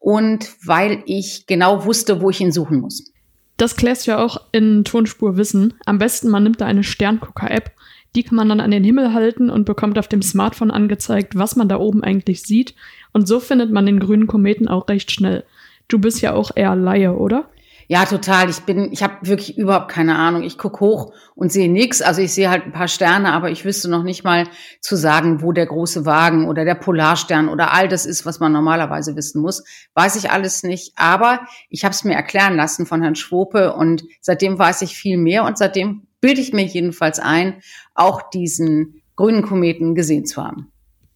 und weil ich genau wusste, wo ich ihn suchen muss. Das klärst du ja auch in Tonspur wissen. Am besten, man nimmt da eine Sterngucker-App. Die kann man dann an den Himmel halten und bekommt auf dem Smartphone angezeigt, was man da oben eigentlich sieht. Und so findet man den grünen Kometen auch recht schnell. Du bist ja auch eher Laie, oder? Ja, total. Ich bin, ich habe wirklich überhaupt keine Ahnung. Ich guck hoch und sehe nichts. Also ich sehe halt ein paar Sterne, aber ich wüsste noch nicht mal zu sagen, wo der große Wagen oder der Polarstern oder all das ist, was man normalerweise wissen muss. Weiß ich alles nicht. Aber ich habe es mir erklären lassen von Herrn Schwope und seitdem weiß ich viel mehr und seitdem bilde ich mir jedenfalls ein, auch diesen grünen Kometen gesehen zu haben.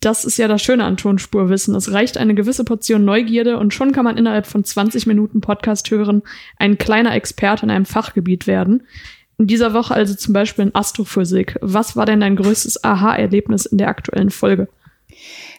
Das ist ja das Schöne an Tonspurwissen. Es reicht eine gewisse Portion Neugierde und schon kann man innerhalb von 20 Minuten Podcast hören, ein kleiner Experte in einem Fachgebiet werden. In dieser Woche also zum Beispiel in Astrophysik. Was war denn dein größtes Aha-Erlebnis in der aktuellen Folge?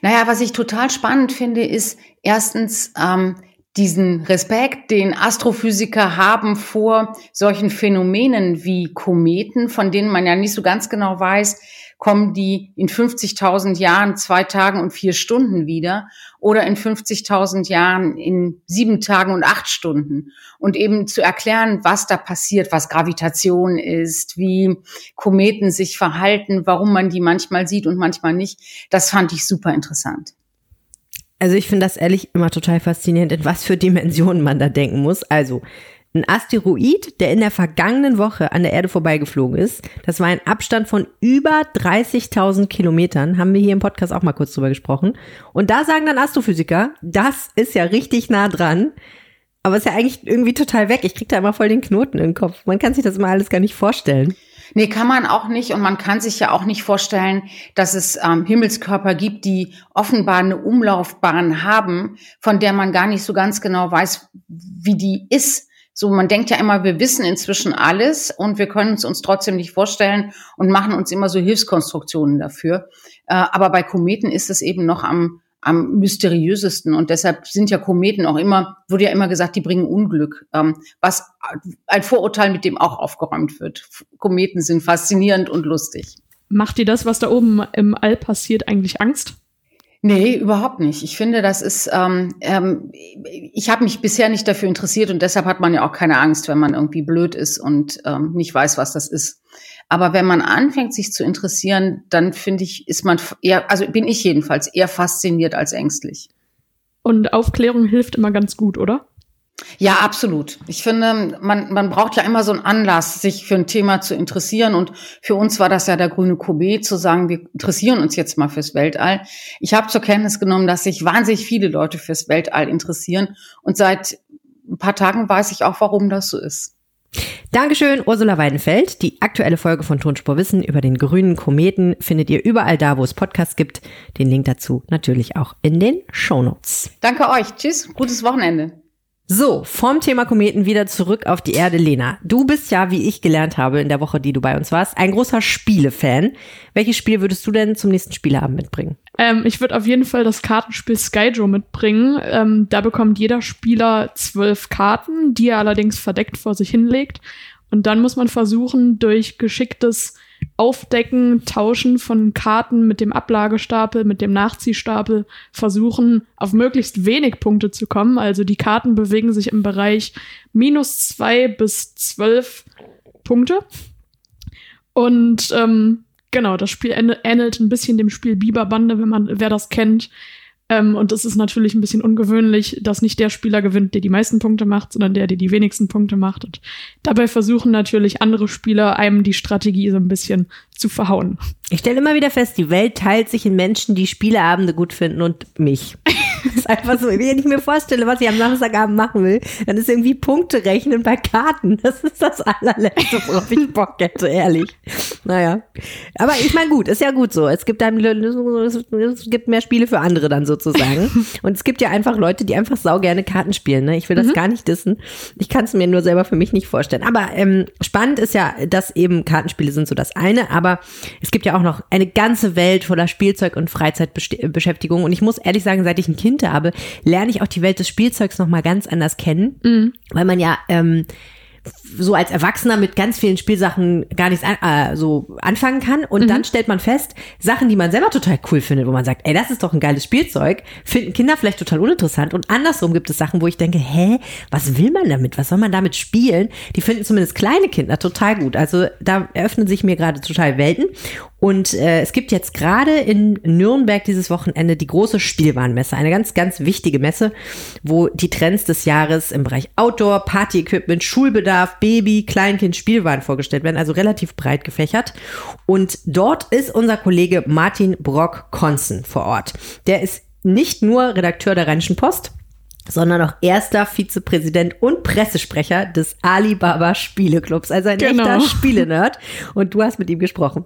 Naja, was ich total spannend finde, ist erstens ähm, diesen Respekt, den Astrophysiker haben vor solchen Phänomenen wie Kometen, von denen man ja nicht so ganz genau weiß, kommen die in 50.000 Jahren zwei Tagen und vier Stunden wieder oder in 50.000 Jahren in sieben Tagen und acht Stunden. Und eben zu erklären, was da passiert, was Gravitation ist, wie Kometen sich verhalten, warum man die manchmal sieht und manchmal nicht, das fand ich super interessant. Also ich finde das ehrlich immer total faszinierend, in was für Dimensionen man da denken muss. Also ein Asteroid, der in der vergangenen Woche an der Erde vorbeigeflogen ist. Das war ein Abstand von über 30.000 Kilometern. Haben wir hier im Podcast auch mal kurz drüber gesprochen. Und da sagen dann Astrophysiker, das ist ja richtig nah dran. Aber ist ja eigentlich irgendwie total weg. Ich krieg da immer voll den Knoten im Kopf. Man kann sich das immer alles gar nicht vorstellen. Nee, kann man auch nicht. Und man kann sich ja auch nicht vorstellen, dass es ähm, Himmelskörper gibt, die offenbar eine Umlaufbahn haben, von der man gar nicht so ganz genau weiß, wie die ist. So, man denkt ja immer, wir wissen inzwischen alles und wir können es uns trotzdem nicht vorstellen und machen uns immer so Hilfskonstruktionen dafür. Äh, aber bei Kometen ist es eben noch am, am mysteriösesten und deshalb sind ja Kometen auch immer, wurde ja immer gesagt, die bringen Unglück, ähm, was ein Vorurteil, mit dem auch aufgeräumt wird. Kometen sind faszinierend und lustig. Macht dir das, was da oben im All passiert, eigentlich Angst? Nee, überhaupt nicht. Ich finde, das ist, ähm, ähm, ich habe mich bisher nicht dafür interessiert und deshalb hat man ja auch keine Angst, wenn man irgendwie blöd ist und ähm, nicht weiß, was das ist. Aber wenn man anfängt, sich zu interessieren, dann finde ich, ist man eher, also bin ich jedenfalls eher fasziniert als ängstlich. Und Aufklärung hilft immer ganz gut, oder? Ja, absolut. Ich finde, man, man braucht ja immer so einen Anlass, sich für ein Thema zu interessieren. Und für uns war das ja der grüne Komet, zu sagen, wir interessieren uns jetzt mal fürs Weltall. Ich habe zur Kenntnis genommen, dass sich wahnsinnig viele Leute fürs Weltall interessieren. Und seit ein paar Tagen weiß ich auch, warum das so ist. Dankeschön, Ursula Weidenfeld. Die aktuelle Folge von Tonspur Wissen über den grünen Kometen findet ihr überall da, wo es Podcasts gibt. Den Link dazu natürlich auch in den Shownotes. Danke euch. Tschüss. Gutes Wochenende. So, vom Thema Kometen wieder zurück auf die Erde, Lena. Du bist ja, wie ich gelernt habe in der Woche, die du bei uns warst, ein großer Spielefan. Welches Spiel würdest du denn zum nächsten Spieleabend mitbringen? Ähm, ich würde auf jeden Fall das Kartenspiel Skyjo mitbringen. Ähm, da bekommt jeder Spieler zwölf Karten, die er allerdings verdeckt vor sich hinlegt. Und dann muss man versuchen, durch geschicktes Aufdecken, Tauschen von Karten mit dem Ablagestapel, mit dem Nachziehstapel versuchen, auf möglichst wenig Punkte zu kommen. Also die Karten bewegen sich im Bereich minus zwei bis zwölf Punkte. Und ähm, genau, das Spiel ähnelt ein bisschen dem Spiel Biberbande, wenn man, wer das kennt. Ähm, und es ist natürlich ein bisschen ungewöhnlich, dass nicht der Spieler gewinnt, der die meisten Punkte macht, sondern der, der die wenigsten Punkte macht. Und dabei versuchen natürlich andere Spieler, einem die Strategie so ein bisschen zu verhauen. Ich stelle immer wieder fest, die Welt teilt sich in Menschen, die Spieleabende gut finden und mich. (laughs) Das (laughs) ist einfach so, wenn ich mir vorstelle, was ich am Samstagabend machen will, dann ist irgendwie Punkte rechnen bei Karten. (laughs) Das ist das allerletzte, worauf ich Bock hätte, ehrlich. Naja. Aber ich meine, gut, ist ja gut so. Es gibt dann, es gibt mehr Spiele für andere dann sozusagen. (laughs) Und es gibt ja einfach Leute, die einfach sau gerne Karten spielen. Ne? Ich will das mhm. gar nicht wissen. Ich kann es mir nur selber für mich nicht vorstellen. Aber ähm, spannend ist ja, dass eben Kartenspiele sind so das eine, aber es gibt ja auch noch eine ganze Welt voller Spielzeug und Freizeitbeschäftigung. Und ich muss ehrlich sagen, seit ich ein Kind habe, lerne ich auch die Welt des Spielzeugs nochmal ganz anders kennen, mhm. weil man ja ähm, so als Erwachsener mit ganz vielen Spielsachen gar nichts an, äh, so anfangen kann. Und Mhm. dann stellt man fest, Sachen, die man selber total cool findet, wo man sagt, ey, das ist doch ein geiles Spielzeug, finden Kinder vielleicht total uninteressant. Und andersrum gibt es Sachen, wo ich denke, hä, was will man damit? Was soll man damit spielen? Die finden zumindest kleine Kinder total gut. Also da eröffnen sich mir gerade total Welten. Und äh, es gibt jetzt gerade in Nürnberg dieses Wochenende die große Spielwarenmesse, eine ganz, ganz wichtige Messe, wo die Trends des Jahres im Bereich Outdoor, Party-Equipment, Schulbedarf, Baby, Kleinkind, Spielwaren vorgestellt werden, also relativ breit gefächert. Und dort ist unser Kollege Martin Brock-Konzen vor Ort. Der ist nicht nur Redakteur der Rheinischen Post, sondern auch erster Vizepräsident und Pressesprecher des Alibaba Spieleclubs, also ein Genau. echter Spielenerd. Und du hast mit ihm gesprochen.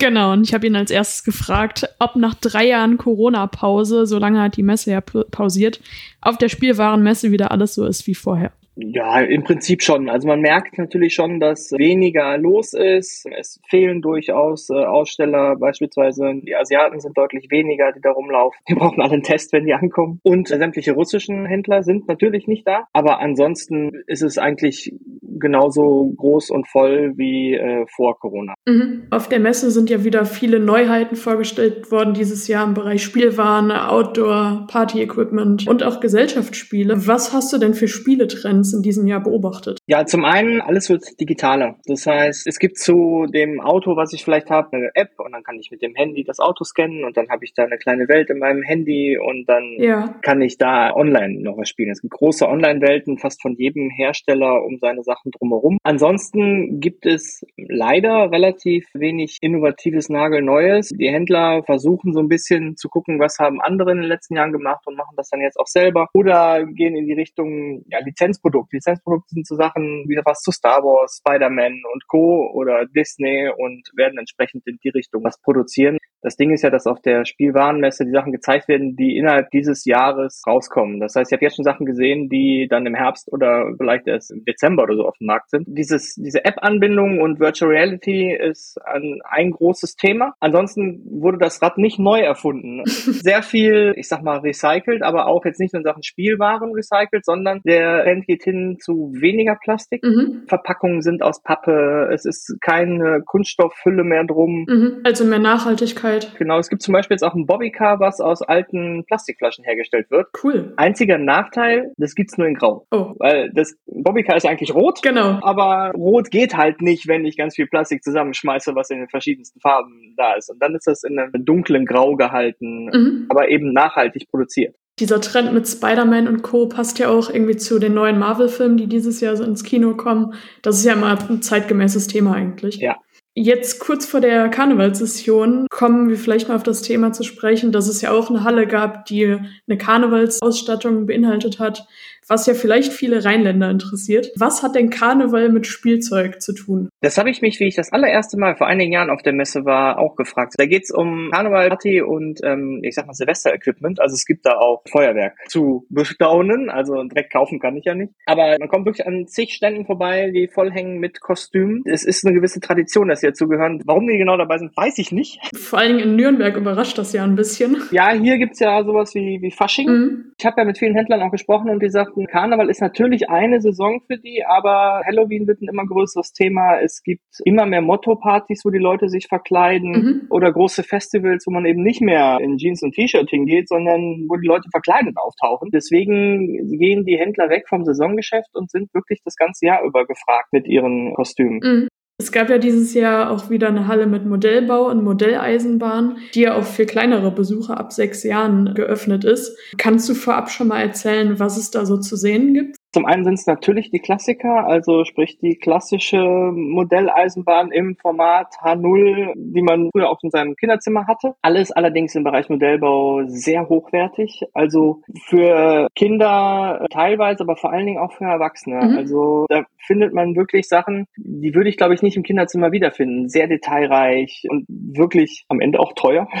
Genau, und ich habe ihn als erstes gefragt, ob nach drei Jahren Corona-Pause, so lange hat die Messe ja pa- pausiert, auf der Spielwarenmesse wieder alles so ist wie vorher. Ja, im Prinzip schon. Also man merkt natürlich schon, dass weniger los ist. Es fehlen durchaus äh, Aussteller, beispielsweise die Asiaten sind deutlich weniger, die da rumlaufen. Die (laughs) brauchen alle einen Test, wenn die ankommen. Und sämtliche russischen Händler sind natürlich nicht da. Aber ansonsten ist es eigentlich genauso groß und voll wie äh, vor Corona. Mhm. Auf der Messe sind ja wieder viele Neuheiten vorgestellt worden dieses Jahr im Bereich Spielwaren, Outdoor, Party-Equipment und auch Gesellschaftsspiele. Was hast du denn für Spieletrends in diesem Jahr beobachtet? Ja, zum einen, alles wird digitaler. Das heißt, es gibt zu dem Auto, was ich vielleicht habe, eine App und dann kann ich mit dem Handy das Auto scannen und dann habe ich da eine kleine Welt in meinem Handy und dann Ja. kann ich da online noch was spielen. Es gibt große Online-Welten fast von jedem Hersteller um seine Sachen drumherum. Ansonsten gibt es leider relativ wenig innovatives Nagelneues. Die Händler versuchen so ein bisschen zu gucken, was haben andere in den letzten Jahren gemacht und machen das dann jetzt auch selber oder gehen in die Richtung ja, Lizenzprodukte. Lizenzprodukte sind so Sachen wie was zu Star Wars, Spider-Man und Co. oder Disney und werden entsprechend in die Richtung was produzieren. Das Ding ist ja, dass auf der Spielwarenmesse die Sachen gezeigt werden, die innerhalb dieses Jahres rauskommen. Das heißt, ich habe jetzt schon Sachen gesehen, die dann im Herbst oder vielleicht erst im Dezember oder so auf dem Markt sind. Dieses, diese App-Anbindung und Virtual Reality ist ein, ein großes Thema. Ansonsten wurde das Rad nicht neu erfunden. (laughs) Sehr viel, ich sag mal, recycelt, aber auch jetzt nicht nur in Sachen Spielwaren recycelt, sondern der Trend geht hin zu weniger Plastik. Mhm. Verpackungen sind aus Pappe, es ist keine Kunststoffhülle mehr drum. Mhm. Also mehr Nachhaltigkeit. Genau, es gibt zum Beispiel jetzt auch ein Bobbycar, was aus alten Plastikflaschen hergestellt wird. Cool. Einziger Nachteil, das gibt's nur in Grau. Oh, Weil das Bobbycar ist eigentlich rot, genau. aber rot geht halt nicht, wenn ich ganz viel Plastik zusammenschmeiße, was in den verschiedensten Farben da ist. Und dann ist das in einem dunklen Grau gehalten, Mhm. aber eben nachhaltig produziert. Dieser Trend mit Spider-Man und Co. passt ja auch irgendwie zu den neuen Marvel-Filmen, die dieses Jahr so ins Kino kommen. Das ist ja immer ein zeitgemäßes Thema eigentlich. Ja. Jetzt kurz vor der Karnevalssession kommen wir vielleicht mal auf das Thema zu sprechen, dass es ja auch eine Halle gab, die eine Karnevalsausstattung beinhaltet hat, was ja vielleicht viele Rheinländer interessiert. Was hat denn Karneval mit Spielzeug zu tun? Das habe ich mich, wie ich das allererste Mal vor einigen Jahren auf der Messe war, auch gefragt. Da geht's um Karneval, Party und ähm, ich sag mal Silvester-Equipment. Also es gibt da auch Feuerwerk zu bestaunen. Also direkt kaufen kann ich ja nicht. Aber man kommt wirklich an zig Ständen vorbei, die vollhängen mit Kostümen. Es ist eine gewisse Tradition, dass sie dazugehören. Warum die genau dabei sind, weiß ich nicht. Vor allen Dingen in Nürnberg überrascht das ja ein bisschen. Ja, hier gibt's ja sowas wie, wie Fasching. Mhm. Ich habe ja mit vielen Händlern auch gesprochen und die sagten, Karneval ist natürlich eine Saison für die, aber Halloween wird ein immer größeres Thema. Es gibt immer mehr Motto-Partys, wo die Leute sich verkleiden Mhm. oder große Festivals, wo man eben nicht mehr in Jeans und T-Shirt hingeht, sondern wo die Leute verkleidet auftauchen. Deswegen gehen die Händler weg vom Saisongeschäft und sind wirklich das ganze Jahr über gefragt mit ihren Kostümen. Mhm. Es gab ja dieses Jahr auch wieder eine Halle mit Modellbau und Modelleisenbahn, die ja auch für kleinere Besucher ab sechs Jahren geöffnet ist. Kannst du vorab schon mal erzählen, was es da so zu sehen gibt? Zum einen sind es natürlich die Klassiker, also sprich die klassische Modelleisenbahn im Format H0, die man früher auch in seinem Kinderzimmer hatte. Alles allerdings im Bereich Modellbau sehr hochwertig, also für Kinder teilweise, aber vor allen Dingen auch für Erwachsene. Mhm. Also da findet man wirklich Sachen, die würde ich glaube ich nicht im Kinderzimmer wiederfinden. Sehr detailreich und wirklich am Ende auch teuer. (laughs)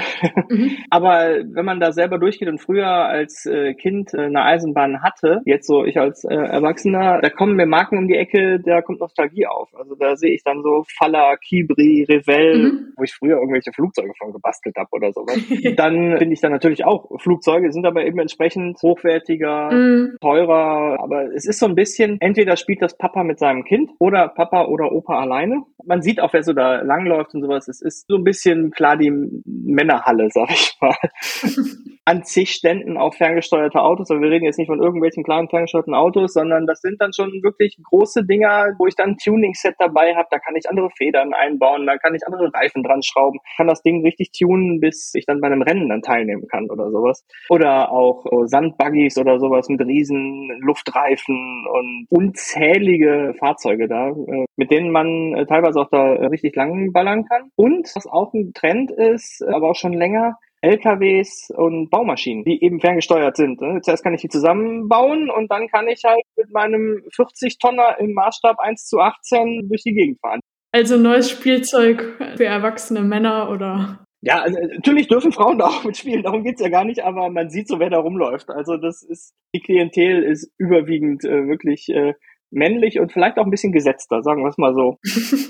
Mhm. Aber wenn man da selber durchgeht und früher als äh, Kind äh, eine Eisenbahn hatte, jetzt so ich als äh, Erwachsener, da kommen mir Marken um die Ecke, da kommt Nostalgie auf. Also da sehe ich dann so Falla, Kibri, Revell, Mhm. wo ich früher irgendwelche Flugzeuge von gebastelt habe oder sowas. (laughs) dann finde ich dann natürlich auch Flugzeuge, sind aber eben entsprechend hochwertiger, Mhm. teurer. Aber es ist so ein bisschen, entweder spielt das Papa mit seinem Kind oder Papa oder Opa alleine. Man sieht auch, wer so da langläuft und sowas. Es ist so ein bisschen klar die Männerhalle, sag ich mal. (laughs) An zig Ständen auch ferngesteuerte Autos, aber wir reden jetzt nicht von irgendwelchen kleinen ferngesteuerten Autos, sondern das sind dann schon wirklich große Dinger, wo ich dann ein Tuning-Set dabei habe. Da kann ich andere Federn einbauen, da kann ich andere Reifen dran schrauben, kann das Ding richtig tunen, bis ich dann bei einem Rennen dann teilnehmen kann oder sowas. Oder auch oh, Sandbuggies oder sowas mit riesen Luftreifen und unzählige Fahrzeuge da, äh, mit denen man äh, teilweise auch da richtig lang ballern kann. Und was auch ein Trend ist, aber auch schon länger, LKWs und Baumaschinen, die eben ferngesteuert sind. ne? Zuerst kann ich die zusammenbauen und dann kann ich halt mit meinem 40-Tonner im Maßstab 1 zu 18 durch die Gegend fahren. Also neues Spielzeug für erwachsene Männer oder. Ja, also natürlich dürfen Frauen da auch mitspielen, darum geht's ja gar nicht, aber man sieht so, wer da rumläuft. Also das ist, die Klientel ist überwiegend äh, wirklich äh, männlich und vielleicht auch ein bisschen gesetzter, sagen wir es mal so. (laughs)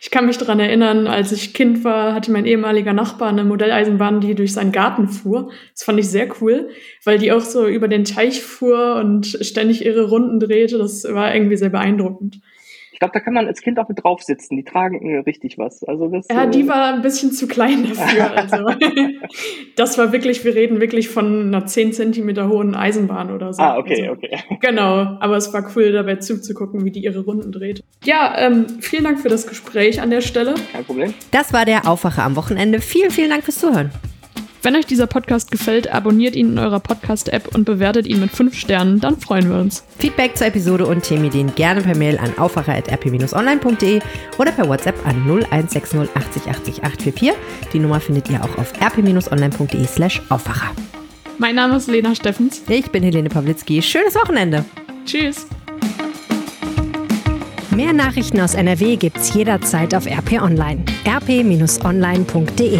Ich kann mich daran erinnern, als ich Kind war, hatte mein ehemaliger Nachbar eine Modelleisenbahn, die durch seinen Garten fuhr. Das fand ich sehr cool, weil die auch so über den Teich fuhr und ständig ihre Runden drehte. Das war irgendwie sehr beeindruckend. Ich glaube, da kann man als Kind auch mit drauf sitzen. Die tragen äh, richtig was. Also das, Ja, äh, die war ein bisschen zu klein dafür. (laughs) Also. Das war wirklich, wir reden wirklich von einer 10 Zentimeter hohen Eisenbahn oder so. Ah, okay, also, okay. (laughs) Genau, aber es war cool, dabei zuzugucken, wie die ihre Runden dreht. Ja, ähm, vielen Dank für das Gespräch an der Stelle. Kein Problem. Das war der Aufwacher am Wochenende. Vielen, vielen Dank fürs Zuhören. Wenn euch dieser Podcast gefällt, abonniert ihn in eurer Podcast-App und bewertet ihn mit 5 Sternen, dann freuen wir uns. Feedback zur Episode und Themenideen gerne per Mail an aufwacher.rp-online.de oder per WhatsApp an 0160 80 80 844. Die Nummer findet ihr auch auf rp-online.de slash Aufwacher. Mein Name ist Lena Steffens. Ich bin Helene Pawlitzki. Schönes Wochenende. Tschüss. Mehr Nachrichten aus NRW gibt's jederzeit auf RP Online. rp-online.de